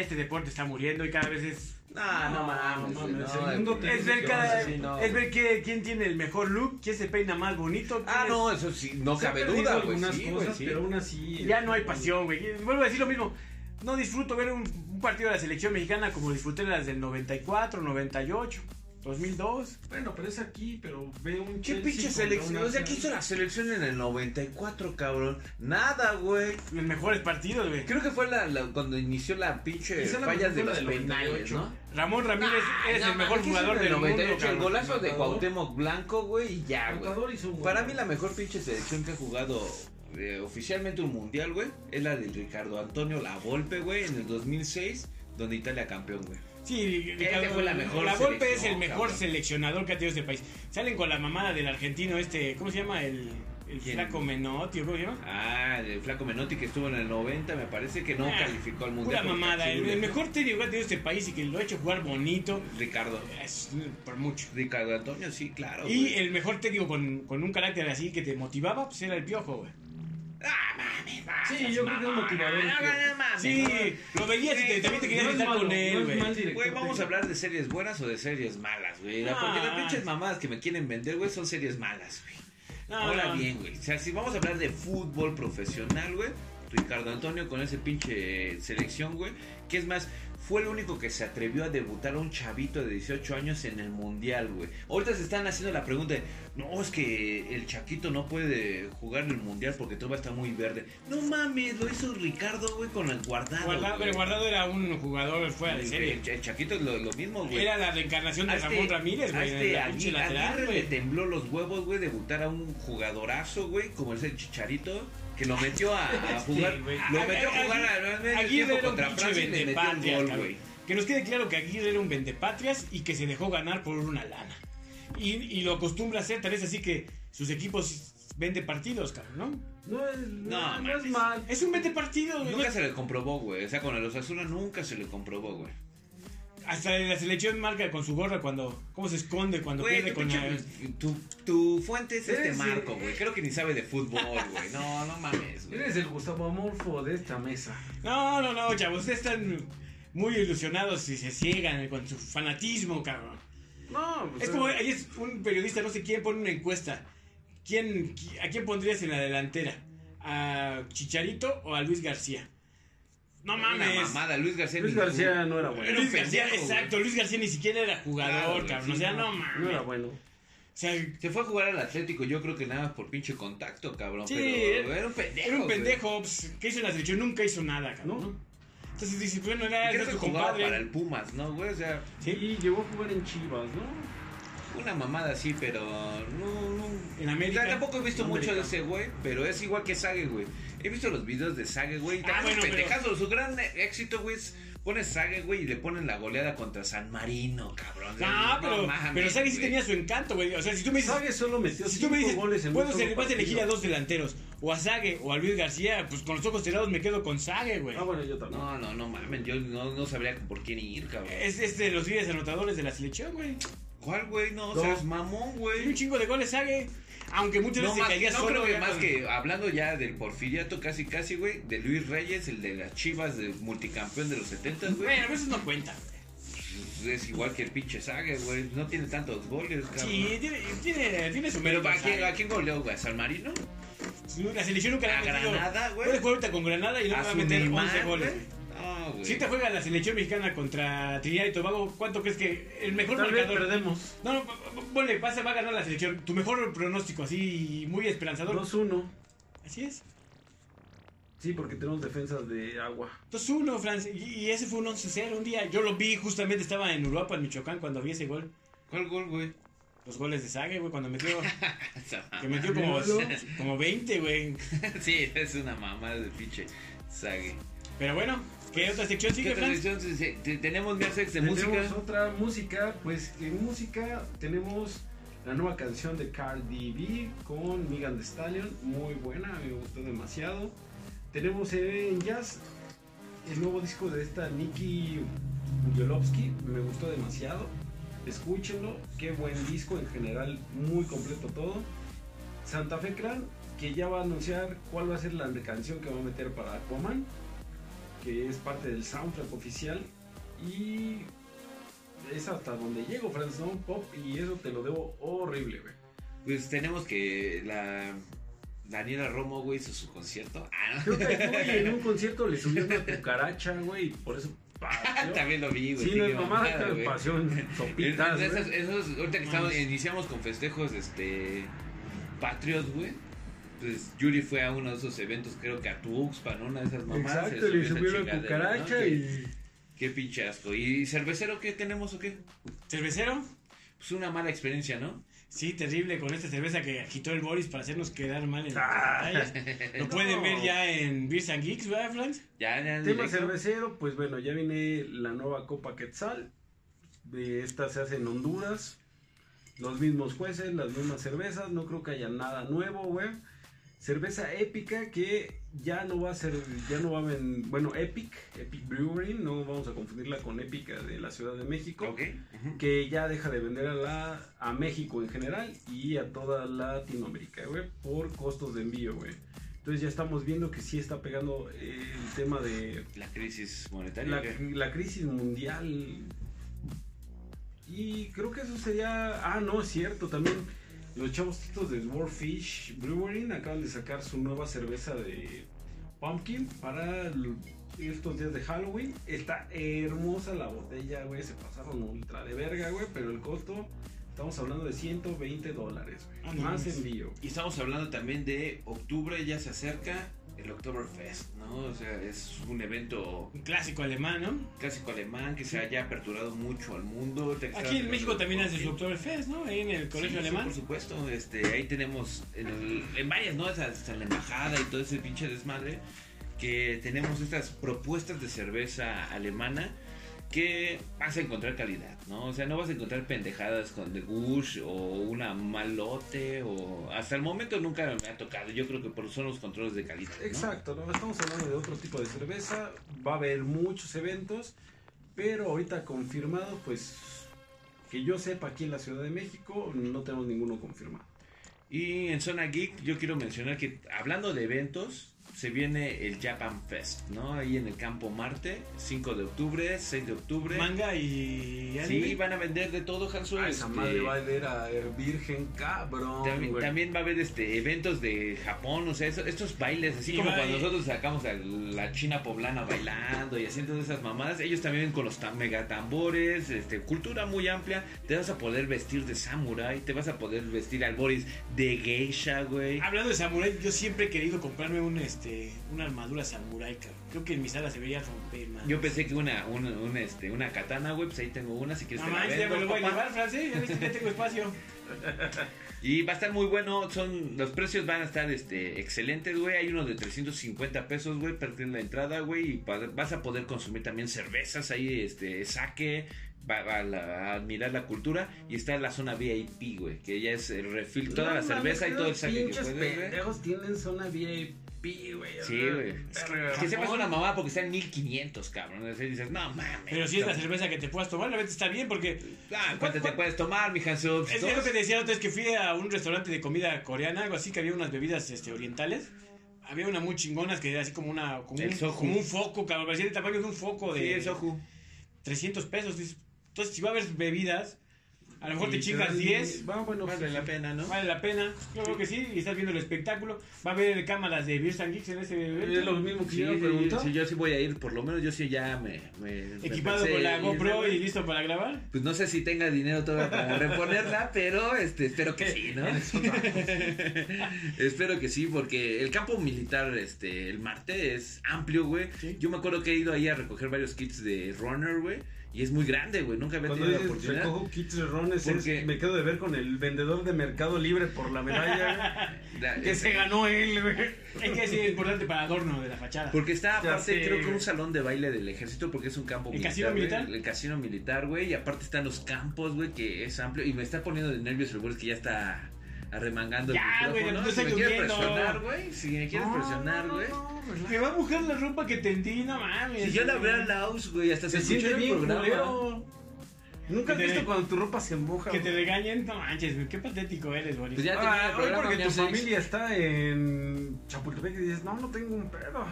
este deporte está muriendo y cada vez es No, no No, mames, no, el mundo es ver, que cada- no, es ver que- quién tiene el mejor look, quién se peina más bonito. Ah, es- no, eso sí, no cabe duda, güey. algunas Sí, güey, cosas, sí. pero aún así... Ya no hay pasión, güey. Vuelvo a decir lo mismo. No disfruto ver un, un partido de la selección mexicana como disfruté las del 94, 98, 2002. Bueno, pero es aquí, pero ve un ¿Qué pinche selección? O sea, ¿qué hizo la selección en el 94, cabrón? Nada, güey. Los mejores partidos, güey. Creo que fue la, la- cuando inició la pinche Esa la fallas de los del penales, 98. ¿no? Ramón Ramírez es Ah, el mejor ¿qué hizo jugador el del mundo. 98? El cabrón. golazo de Matador. Cuauhtémoc Blanco, güey, y ya, güey. Para mí la mejor pinche selección que ha jugado eh, oficialmente un mundial, güey, es la de Ricardo Antonio La Volpe, güey, en el 2006, donde Italia campeón, güey. Sí, Ricardo, fue la mejor La Volpe es el mejor cabrón. seleccionador que ha tenido este país. Salen con la mamada del argentino este, ¿cómo se llama? El, el flaco Menotti, ¿o ¿cómo se llama? Ah, el Flaco Menotti que estuvo en el 90, me parece que no Ah, calificó al Pura mundial. por mamada. El, mejor técnico que ha tenido este país y que lo ha hecho jugar bonito Ricardo. es por mucho. Ricardo Antonio, sí, claro. Y güey. el mejor técnico con, con un carácter así que te motivaba, pues era el piojo, güey. Ah, mames, Sí, yo creo que es un motivador. No, no, no, mames, Sí, lo veías y te, también te querías No es estar malo, con él, güey. vamos a hablar de series buenas o de series malas, güey. No. Porque las pinches mamadas que me quieren vender, güey, son series malas, güey. No, Ahora no. bien, güey. O sea, si vamos a hablar de fútbol profesional, güey. Ricardo Antonio con ese pinche eh, selección, güey. Que es más, fue el único que se atrevió a debutar a un chavito de 18 años en el mundial, güey. Ahorita se están haciendo la pregunta de, no, es que el Chaquito no puede jugar en el mundial porque todo estar muy verde. No mames, lo hizo Ricardo, güey, con el guardado. Guardado, pero Guardado era un jugador fuera de El, serie. el- el Chaquito es lo, lo mismo, güey. Era la reencarnación de este- Ramón Ramírez, a güey. este Aguirre le tembló los huevos, güey, debutar a un jugadorazo, güey, como es el Chicharito, que lo metió a, a jugar. lo metió a jugar a, Aguirre contra Francia y le metió un vendepatrias, gol, cabrón. güey. Que nos quede claro que Aguirre era un vendepatrias y que se dejó ganar por una lana. Y, y lo acostumbra a hacer, tal vez así que sus equipos vende partidos, cabrón, ¿no? No es, no, No, no es mames. mal. Es un vende partidos, güey. Nunca se le comprobó, güey. O sea, con el Osasuna nunca se le comprobó, güey. Hasta la selección marca con su gorra cuando. ¿Cómo se esconde cuando Güey, pierde tu, con pinche- la- tu, tu fuente es este Marco, eh, güey. Creo que ni sabe de fútbol, güey. No, no mames, güey. Eres el Gustavo Amorfo de esta mesa. No, no, no, chavos. Ustedes están muy ilusionados y se ciegan con su fanatismo, cabrón. No, pues, Es como, ahí es un periodista, no sé quién, pone una encuesta. ¿Quién, qui- ¿A quién pondrías en la delantera? ¿A Chicharito o a Luis García? No Una mames. mamada, Luis García. Luis ni- García no era bueno. Era un Luis García, exacto. Luis García ni siquiera era jugador, Claro, cabrón. o sí, sea, no, no, mames. No era bueno. O sea, Se fue a jugar al Atlético, yo creo que nada más por pinche contacto, cabrón. Sí, pero era un pendejo. era un pendejo. pues, ¿Qué hizo en la selección? Nunca hizo nada, cabrón. No. Entonces dices, bueno, era, Creo era que tu jugaba compadre. para el Pumas, ¿no, güey? O sea, Sí, Y llegó a jugar en Chivas, ¿no? una mamada así, pero no, no. en América. O sea, tampoco he visto mucho de América. ese güey, pero es igual que Sage, güey. He visto los videos de Sage, güey. Ah, bueno, pero- pendejazo. Su gran éxito, güey, es pones Sage, güey, y le ponen la goleada contra San Marino, cabrón. No, pero, mames, pero Sagi sí güey. tenía su encanto, güey. O sea, si tú me dices, Sague solo metió si tú cinco me dices, goles en puedo ser- vas a elegir a dos delanteros, o a Sague o a Luis García, pues con los ojos cerrados me quedo con Sague, güey. Ah, bueno, yo también. No, no, no mames, yo no, no sabría por quién ir, cabrón. Es, es de los líderes anotadores de la selección, güey. ¿Cuál, güey? No, No. seas mamón, Hay un güey. chingo de goles Sague. Aunque muchas No, veces más, se caía no solo. creo que más con- que hablando ya del porfiriato casi casi, güey, de Luis Reyes, el de las Chivas, de multicampeón de los 70, güey. Bueno, eso no cuenta, güey. Es igual que el pinche Sague, güey. No tiene tantos goles, cabrón. Sí, tiene, tiene, tiene su Pero ¿a quién. ¿a quién goleó, güey? ¿A San Marino? La selección nunca le ha ¿A metido. Granada, güey? Puedes jugar ahorita con Granada y no ¿A va a meter Neymar, 11 goles, güey? No, güey. Si te juega la selección mexicana contra Trinidad y Tobago, ¿cuánto crees que el mejor Tal vez marcador? perdemos. No, no, ponle, pasa, va a ganar la selección. Tu mejor pronóstico, así, muy esperanzador. 2-1. Así es. Sí, porque tenemos defensas de agua. 2-1, Franz. Y, ese fue un 11-0 un día. Yo lo vi, justamente estaba en Uruapan, Michoacán, cuando vi ese gol. ¿Cuál gol, güey? Los goles de Sague, güey, cuando metió, que metió como, como 20, güey. sí, es una mamada de pinche Sague. Pero bueno, ¿qué otra sección ¿Qué sigue, otra Franz? sección? Sí, sí, Tenemos de tenemos música. otra música, pues en música tenemos la nueva canción de Cardi B con Megan Thee Stallion, muy buena, me gustó demasiado. Tenemos en jazz el nuevo disco de esta Nikki Yolovsky, me gustó demasiado. Escúchenlo, qué buen disco en general, muy completo todo. Santa Fe Clan, que ya va a anunciar cuál va a ser la canción que va a meter para Aquaman, que es parte del soundtrack oficial. Y es hasta donde llego, Franz, ¿no? Pop, y eso te lo debo horrible, güey. Pues tenemos que la Daniela Romo, güey, hizo su concierto. Ah, Creo que güey, en un concierto le subió una cucaracha, güey, y por eso. También lo vi, güey. Sí, no pasión, sopitas, esos, esos- ahorita que estamos, iniciamos con festejos este patrios, güey. Pues Yuri fue a uno de esos eventos, creo que a Tuxpan, una de esas mamás. Exacto, le subió la cucaracha y... Qué pinche asco. ¿Y cervecero qué tenemos o qué? ¿Cervecero? Pues una mala experiencia, ¿no? Sí, terrible con esta cerveza que agitó el Boris para hacernos quedar mal en las Ah. Lo No. pueden ver ya en Beers and Geeks, ¿verdad, Franz? Ya, ya. Tema directo. cervecero, pues bueno, ya viene la nueva Copa Quetzal. De esta se hace en Honduras. Los mismos jueces, las mismas cervezas. No creo que haya nada nuevo, güey. Cerveza épica que ya no va a ser, ya no va a ven- bueno, Epic, Epic Brewing, no vamos a confundirla con Épica de la Ciudad de México. Ok. ujú. que ya deja de vender a, la, a México en general y a toda Latinoamérica, güey, por costos de envío, güey. Entonces ya estamos viendo que sí está pegando el tema de La crisis monetaria. la, la crisis mundial. Y creo que eso sería... Ah, no, es cierto, también los chavos titos de Dwarfish Brewing acaban de sacar su nueva cerveza de Pumpkin para estos días de Halloween. Está hermosa la botella, güey. Se pasaron ultra de verga, güey. Pero el costo, estamos hablando de 120 dólares, güey. Ah, no Más envío. Y estamos hablando también de octubre, ya se acerca el Oktoberfest, ¿no? O sea, es un evento Un clásico alemán, ¿no? clásico alemán que se haya aperturado mucho al mundo. Aquí en México también hace su. Oktoberfest, ¿no? Ahí en el colegio Sí, sí, alemán. por supuesto, este, ahí tenemos en, el- en varias, ¿no? Hasta la embajada y todo ese pinche desmadre, que tenemos estas propuestas de cerveza alemana que vas a encontrar calidad, ¿no? O sea, no vas a encontrar pendejadas con The Gush o una malote o... Hasta el momento nunca me ha tocado, yo creo que por son los controles de calidad, ¿no? Exacto, ¿no? estamos hablando de otro tipo de cerveza. Va a haber muchos eventos, pero ahorita confirmado, pues que yo sepa aquí en la Ciudad de México, no tenemos ninguno confirmado. Y en Zona Geek yo quiero mencionar que hablando de eventos, se viene el Japan Fest, ¿no? Ahí en el Campo Marte, 5 de octubre, 6 de octubre. Manga y Sí, van a vender de todo, Hanso. Ah, esa este, madre va a ver a Virgen cabrón. También, güey. también va a haber este eventos de Japón, o sea, eso- estos bailes, así Y como cuando nosotros sacamos a la China poblana bailando y haciendo esas mamadas, ellos también con los tam- mega tambores, este, cultura muy amplia, te vas a poder vestir de samurai, te vas a poder vestir al Boris de geisha, güey. Hablando de samurái, yo siempre he querido comprarme un, este, una armadura cabrón. Creo que en mi sala se vería romper, man. Yo pensé que una, una, una, este, una katana, güey, pues ahí tengo una, si quieres No te la manches, ya me lo voy a llevar, francés. Ya viste que tengo espacio. Y va a estar muy bueno, son los precios van a estar este excelentes, güey. Hay uno de 350 pesos, güey, para la entrada, güey, y pa- vas a poder consumir también cervezas ahí, este, saque, va, va a, la- a admirar la cultura y está la zona VIP, güey, que ya es el refil, toda No la cerveza y todo el los saque que pinches puedes, pendejos tienen zona VIP, güey. Sí, güey. Es que hace una mamá porque está en 1500, cabrón. Sea, dices, no mames. Pero si es la cerveza que te puedas tomar, la verdad está bien porque... Ah, ¿cuánto te puedes tomar, mi Hanso? Es lo que te decía otra vez que fui a un restaurante de comida coreana, algo así, que había unas bebidas este, orientales. Había unas muy chingonas que era así como una como, El un, soju. como un foco, cabrón, parecía el tamaño de un foco de Sí, es ojo. 300 pesos. Entonces, si va a haber bebidas, a lo mejor te chingas dan- 10, Va, bueno, Vale pues, la pena, ¿no? vale la pena. Yo creo que sí, y estás viendo el espectáculo. Va a haber cámaras de Beers and Geeks en ese Es evento. lo mismo que Sí, yo sí, pregunto. sí, yo sí voy a ir, por lo menos yo sí ya me... me- Equipado con la GoPro y listo para grabar. Pues no sé si tenga dinero todavía para reponerla, pero este, espero que sí, ¿no? espero que sí, porque el campo militar, este, el Marte es amplio, güey. Sí. Yo me acuerdo que he ido ahí a recoger varios kits de Runner, güey. Y es muy grande, güey. Nunca había Cuando tenido la oportunidad. recojo kits de rones, es- Porque- me quedo de ver con el vendedor de Mercado Libre por la medalla La- que se ganó él, güey. Es que sí es importante para adorno de la fachada. Porque está Ya aparte, creo que un salón de baile del ejército, porque es un campo ¿El militar. casino güey. militar? El casino militar, güey. Y aparte están los campos, güey, que es amplio. Y me está poniendo de nervios el güey que ya está arremangando Ya, el güey, micrófono. no si me quieres presionar, güey. Si me quieres No, presionar, güey. no, no, Me va a mojar la ropa que tendí, no mames. Si yo le hablé a Laus, güey, hasta se, Se escuchó el programa. culero. Nunca has te- visto cuando tu ropa se moja. Que te regañen, no manches, güey, qué patético eres, Boris. Pues ya termina el Ah, hoy porque tu familia está en Chapultepec y dices, no, no tengo un pedo.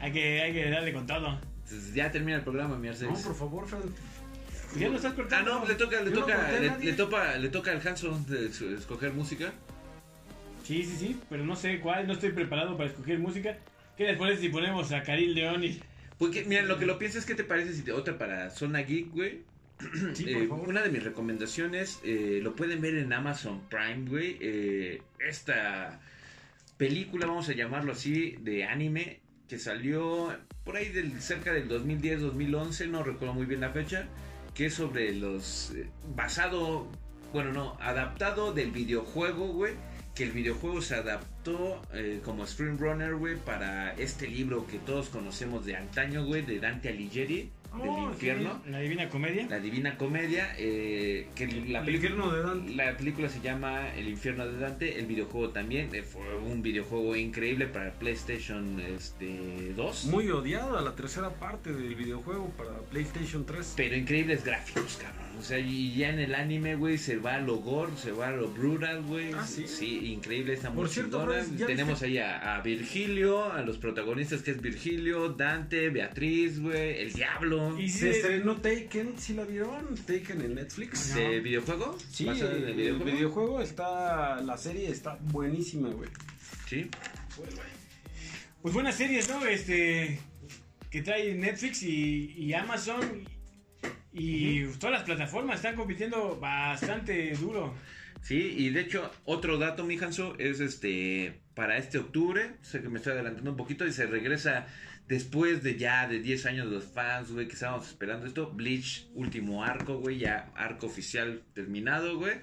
Hay que, hay que darle con todo. Entonces, ya termina el programa, mi Arcex. No, por favor, Fran. Ya lo estás Ah, cortando. no, le toca, le Yo no toca, corté a le, nadie. le topa, le toca al Hanson de escoger música. Sí, sí, sí, pero no sé cuál, no estoy preparado para escoger música. ¿Qué les parece si ponemos a Karil León y... Porque, mira, lo que lo piensas, ¿qué te parece si te otra para Zona Geek, güey? Sí, Eh, por favor. una de mis recomendaciones, eh, lo pueden ver en Amazon Prime, güey. eh, esta película, vamos a llamarlo así, de anime, que salió por ahí del, cerca del 2010-2011, no recuerdo muy bien la fecha, que es sobre los... eh, basado, bueno, no, adaptado del videojuego, güey. Que el videojuego se adaptó eh, como Stream Runner, güey, para este libro que todos conocemos de antaño, güey, de Dante Alighieri, Oh, del sí. infierno. La Divina Comedia? La Divina Comedia, eh, que la El película, infierno de Dante. la película se llama El infierno de Dante, el videojuego también, eh, fue un videojuego increíble para PlayStation este, 2, Muy odiada la tercera parte del videojuego para PlayStation 3. pero increíbles gráficos, cabrón. O sea, y ya en el anime, güey, se va a lo gore, se va a lo brutal, güey. Ah, ¿sí? increíble, Por cierto, chingona. Bryce, ¿ya Tenemos ahí a, a Virgilio, a los protagonistas que es Virgilio, Dante, Beatriz, güey, el diablo. Y Se sí, estrenó Taken, ¿sí la vieron? Taken en Netflix. ¿De videojuego? Sí, ¿Basado en el, el videojuego? videojuego está, la serie está buenísima, güey. Sí. Pues buenas series, ¿no? Este. Que trae Netflix y, y Amazon. Y todas las plataformas están compitiendo bastante duro. Sí, y de hecho, otro dato, mi Hanso, es este, para este octubre, sé que me estoy adelantando un poquito, y se regresa después de ya de 10 años de los fans, güey, que estábamos esperando esto, Bleach, último arco, güey, ya arco oficial terminado, güey,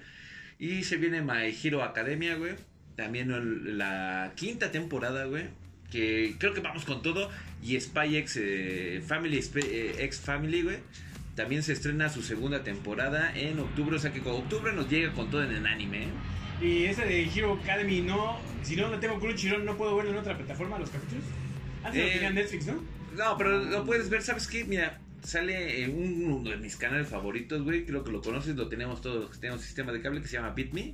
y se viene My Hero Academia, güey, también el- la quinta temporada, güey, que creo que vamos con todo, y Spy X eh, Family, Sp- eh, X Family, güey, también se estrena su segunda temporada en octubre, o sea que con octubre nos llega con todo en el anime. ¿eh? Y esa de Hero Academy no. Si no, no tengo Crunchyroll, no puedo verlo en otra plataforma, los capítulos. Antes Eh, lo tenía Netflix, ¿no? No, pero lo puedes ver, ¿sabes qué? Mira, sale en uno de mis canales favoritos, güey, creo que lo conoces, lo tenemos todos, tenemos sistema de cable que se llama BitMe.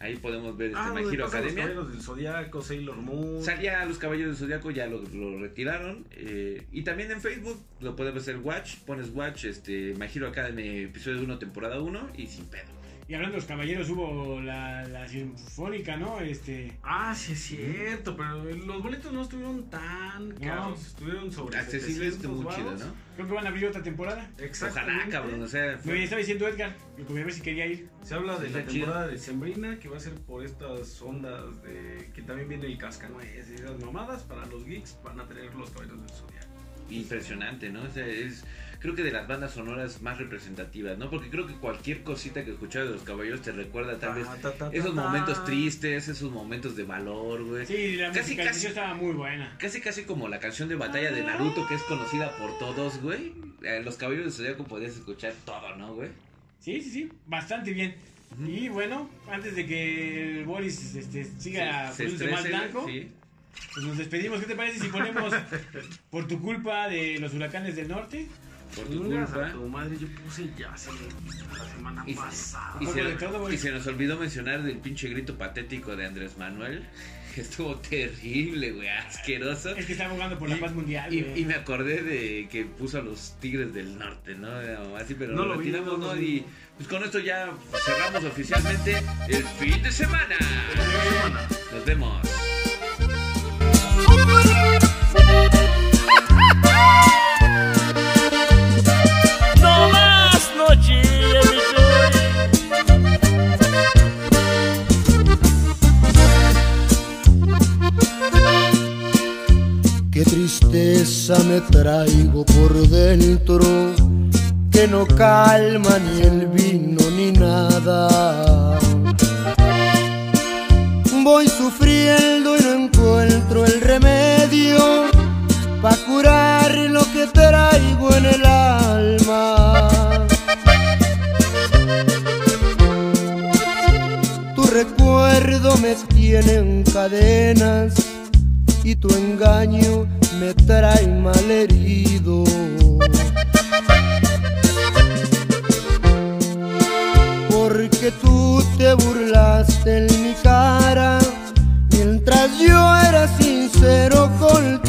Ahí podemos ver este Ah, My Hero pasan los Academia. Caballeros del Zodiaco, Sailor Moon. Salía los Caballeros del Zodiaco, ya lo, lo retiraron. eh, y también en Facebook lo podemos hacer Watch. Pones Watch, este, My Hero Academy, episodio 1, temporada 1 y sin pedo. Y hablando de los caballeros, hubo la, la sinfónica, ¿no? Este. Ah, sí es cierto, pero los boletos no estuvieron tan caros, estuvieron sobre Accesible, este 700 muy chido. ¿no? Creo que van a abrir otra temporada. Exactamente. Ojalá, cabrón, o sea, Me estaba diciendo Edgar, que quería ver si quería ir. Se habla de la chido. temporada de Sembrina que va a ser por estas ondas de que también viene el cascanueces y esas mamadas para los geeks van a tener los caballeros del zodiaco. impresionante, ¿no? O sea, es creo que de las bandas sonoras más representativas, ¿no? Porque creo que cualquier cosita que escuchas de los caballeros te recuerda tal vez Ta, ta, ta, esos momentos tristes, esos momentos de valor, güey. Sí, la Casi, música casi. estaba muy buena. Casi casi como la canción de batalla de Naruto que es conocida por todos, güey. Eh, Los caballeros del Zodiaco podías escuchar todo, ¿no, güey? Sí, sí, sí, bastante bien. Y bueno, antes de que el Boris este, siga Se- se más estrese, blanco, Sí. pues nos despedimos. ¿Qué te parece si ponemos por tu culpa de los huracanes del norte? Por tu culpa. a tu madre, yo puse ya hace la semana Y- pasada. Y se, de todo, güey. y se nos olvidó mencionar del pinche grito patético de Andrés Manuel. Que estuvo terrible, güey, asqueroso. Es que está abogando por la Y- paz mundial. Y, me acordé de que puso a los Tigres del Norte, ¿no? Así, pero No lo retiramos, no. Y pues con esto ya cerramos oficialmente el fin de semana. Nos vemos. Qué tristeza me traigo por dentro, que no calma ni el vino ni nada. Voy sufriendo y no encuentro el remedio para curar lo que traigo en el alma. Recuerdo me tiene en cadenas y tu engaño me trae mal herido. Porque tú te burlaste en mi cara mientras yo era sincero contigo.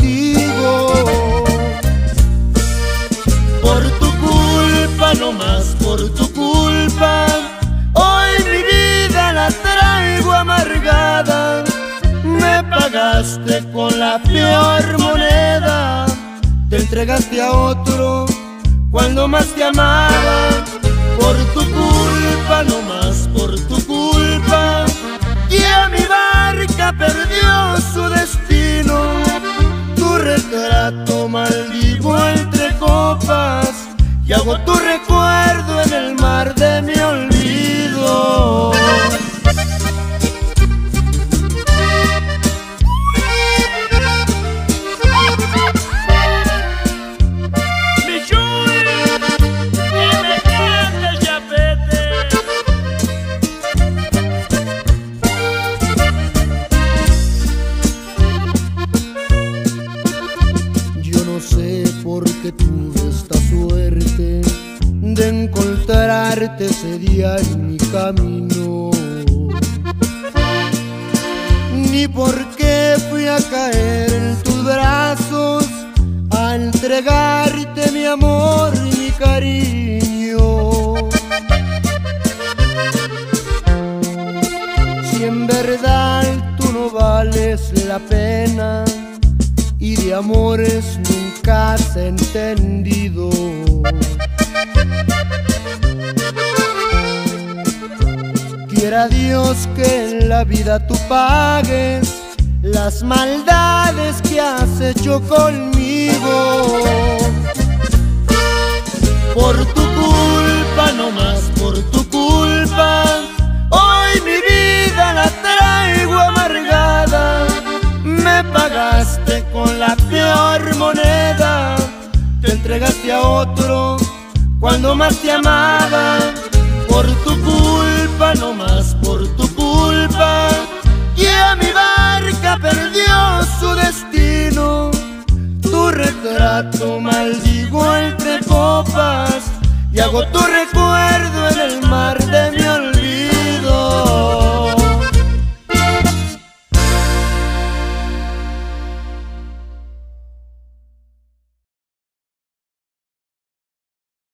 Me pagaste con la peor moneda, te entregaste a otro cuando más te amaba. Por tu culpa, no más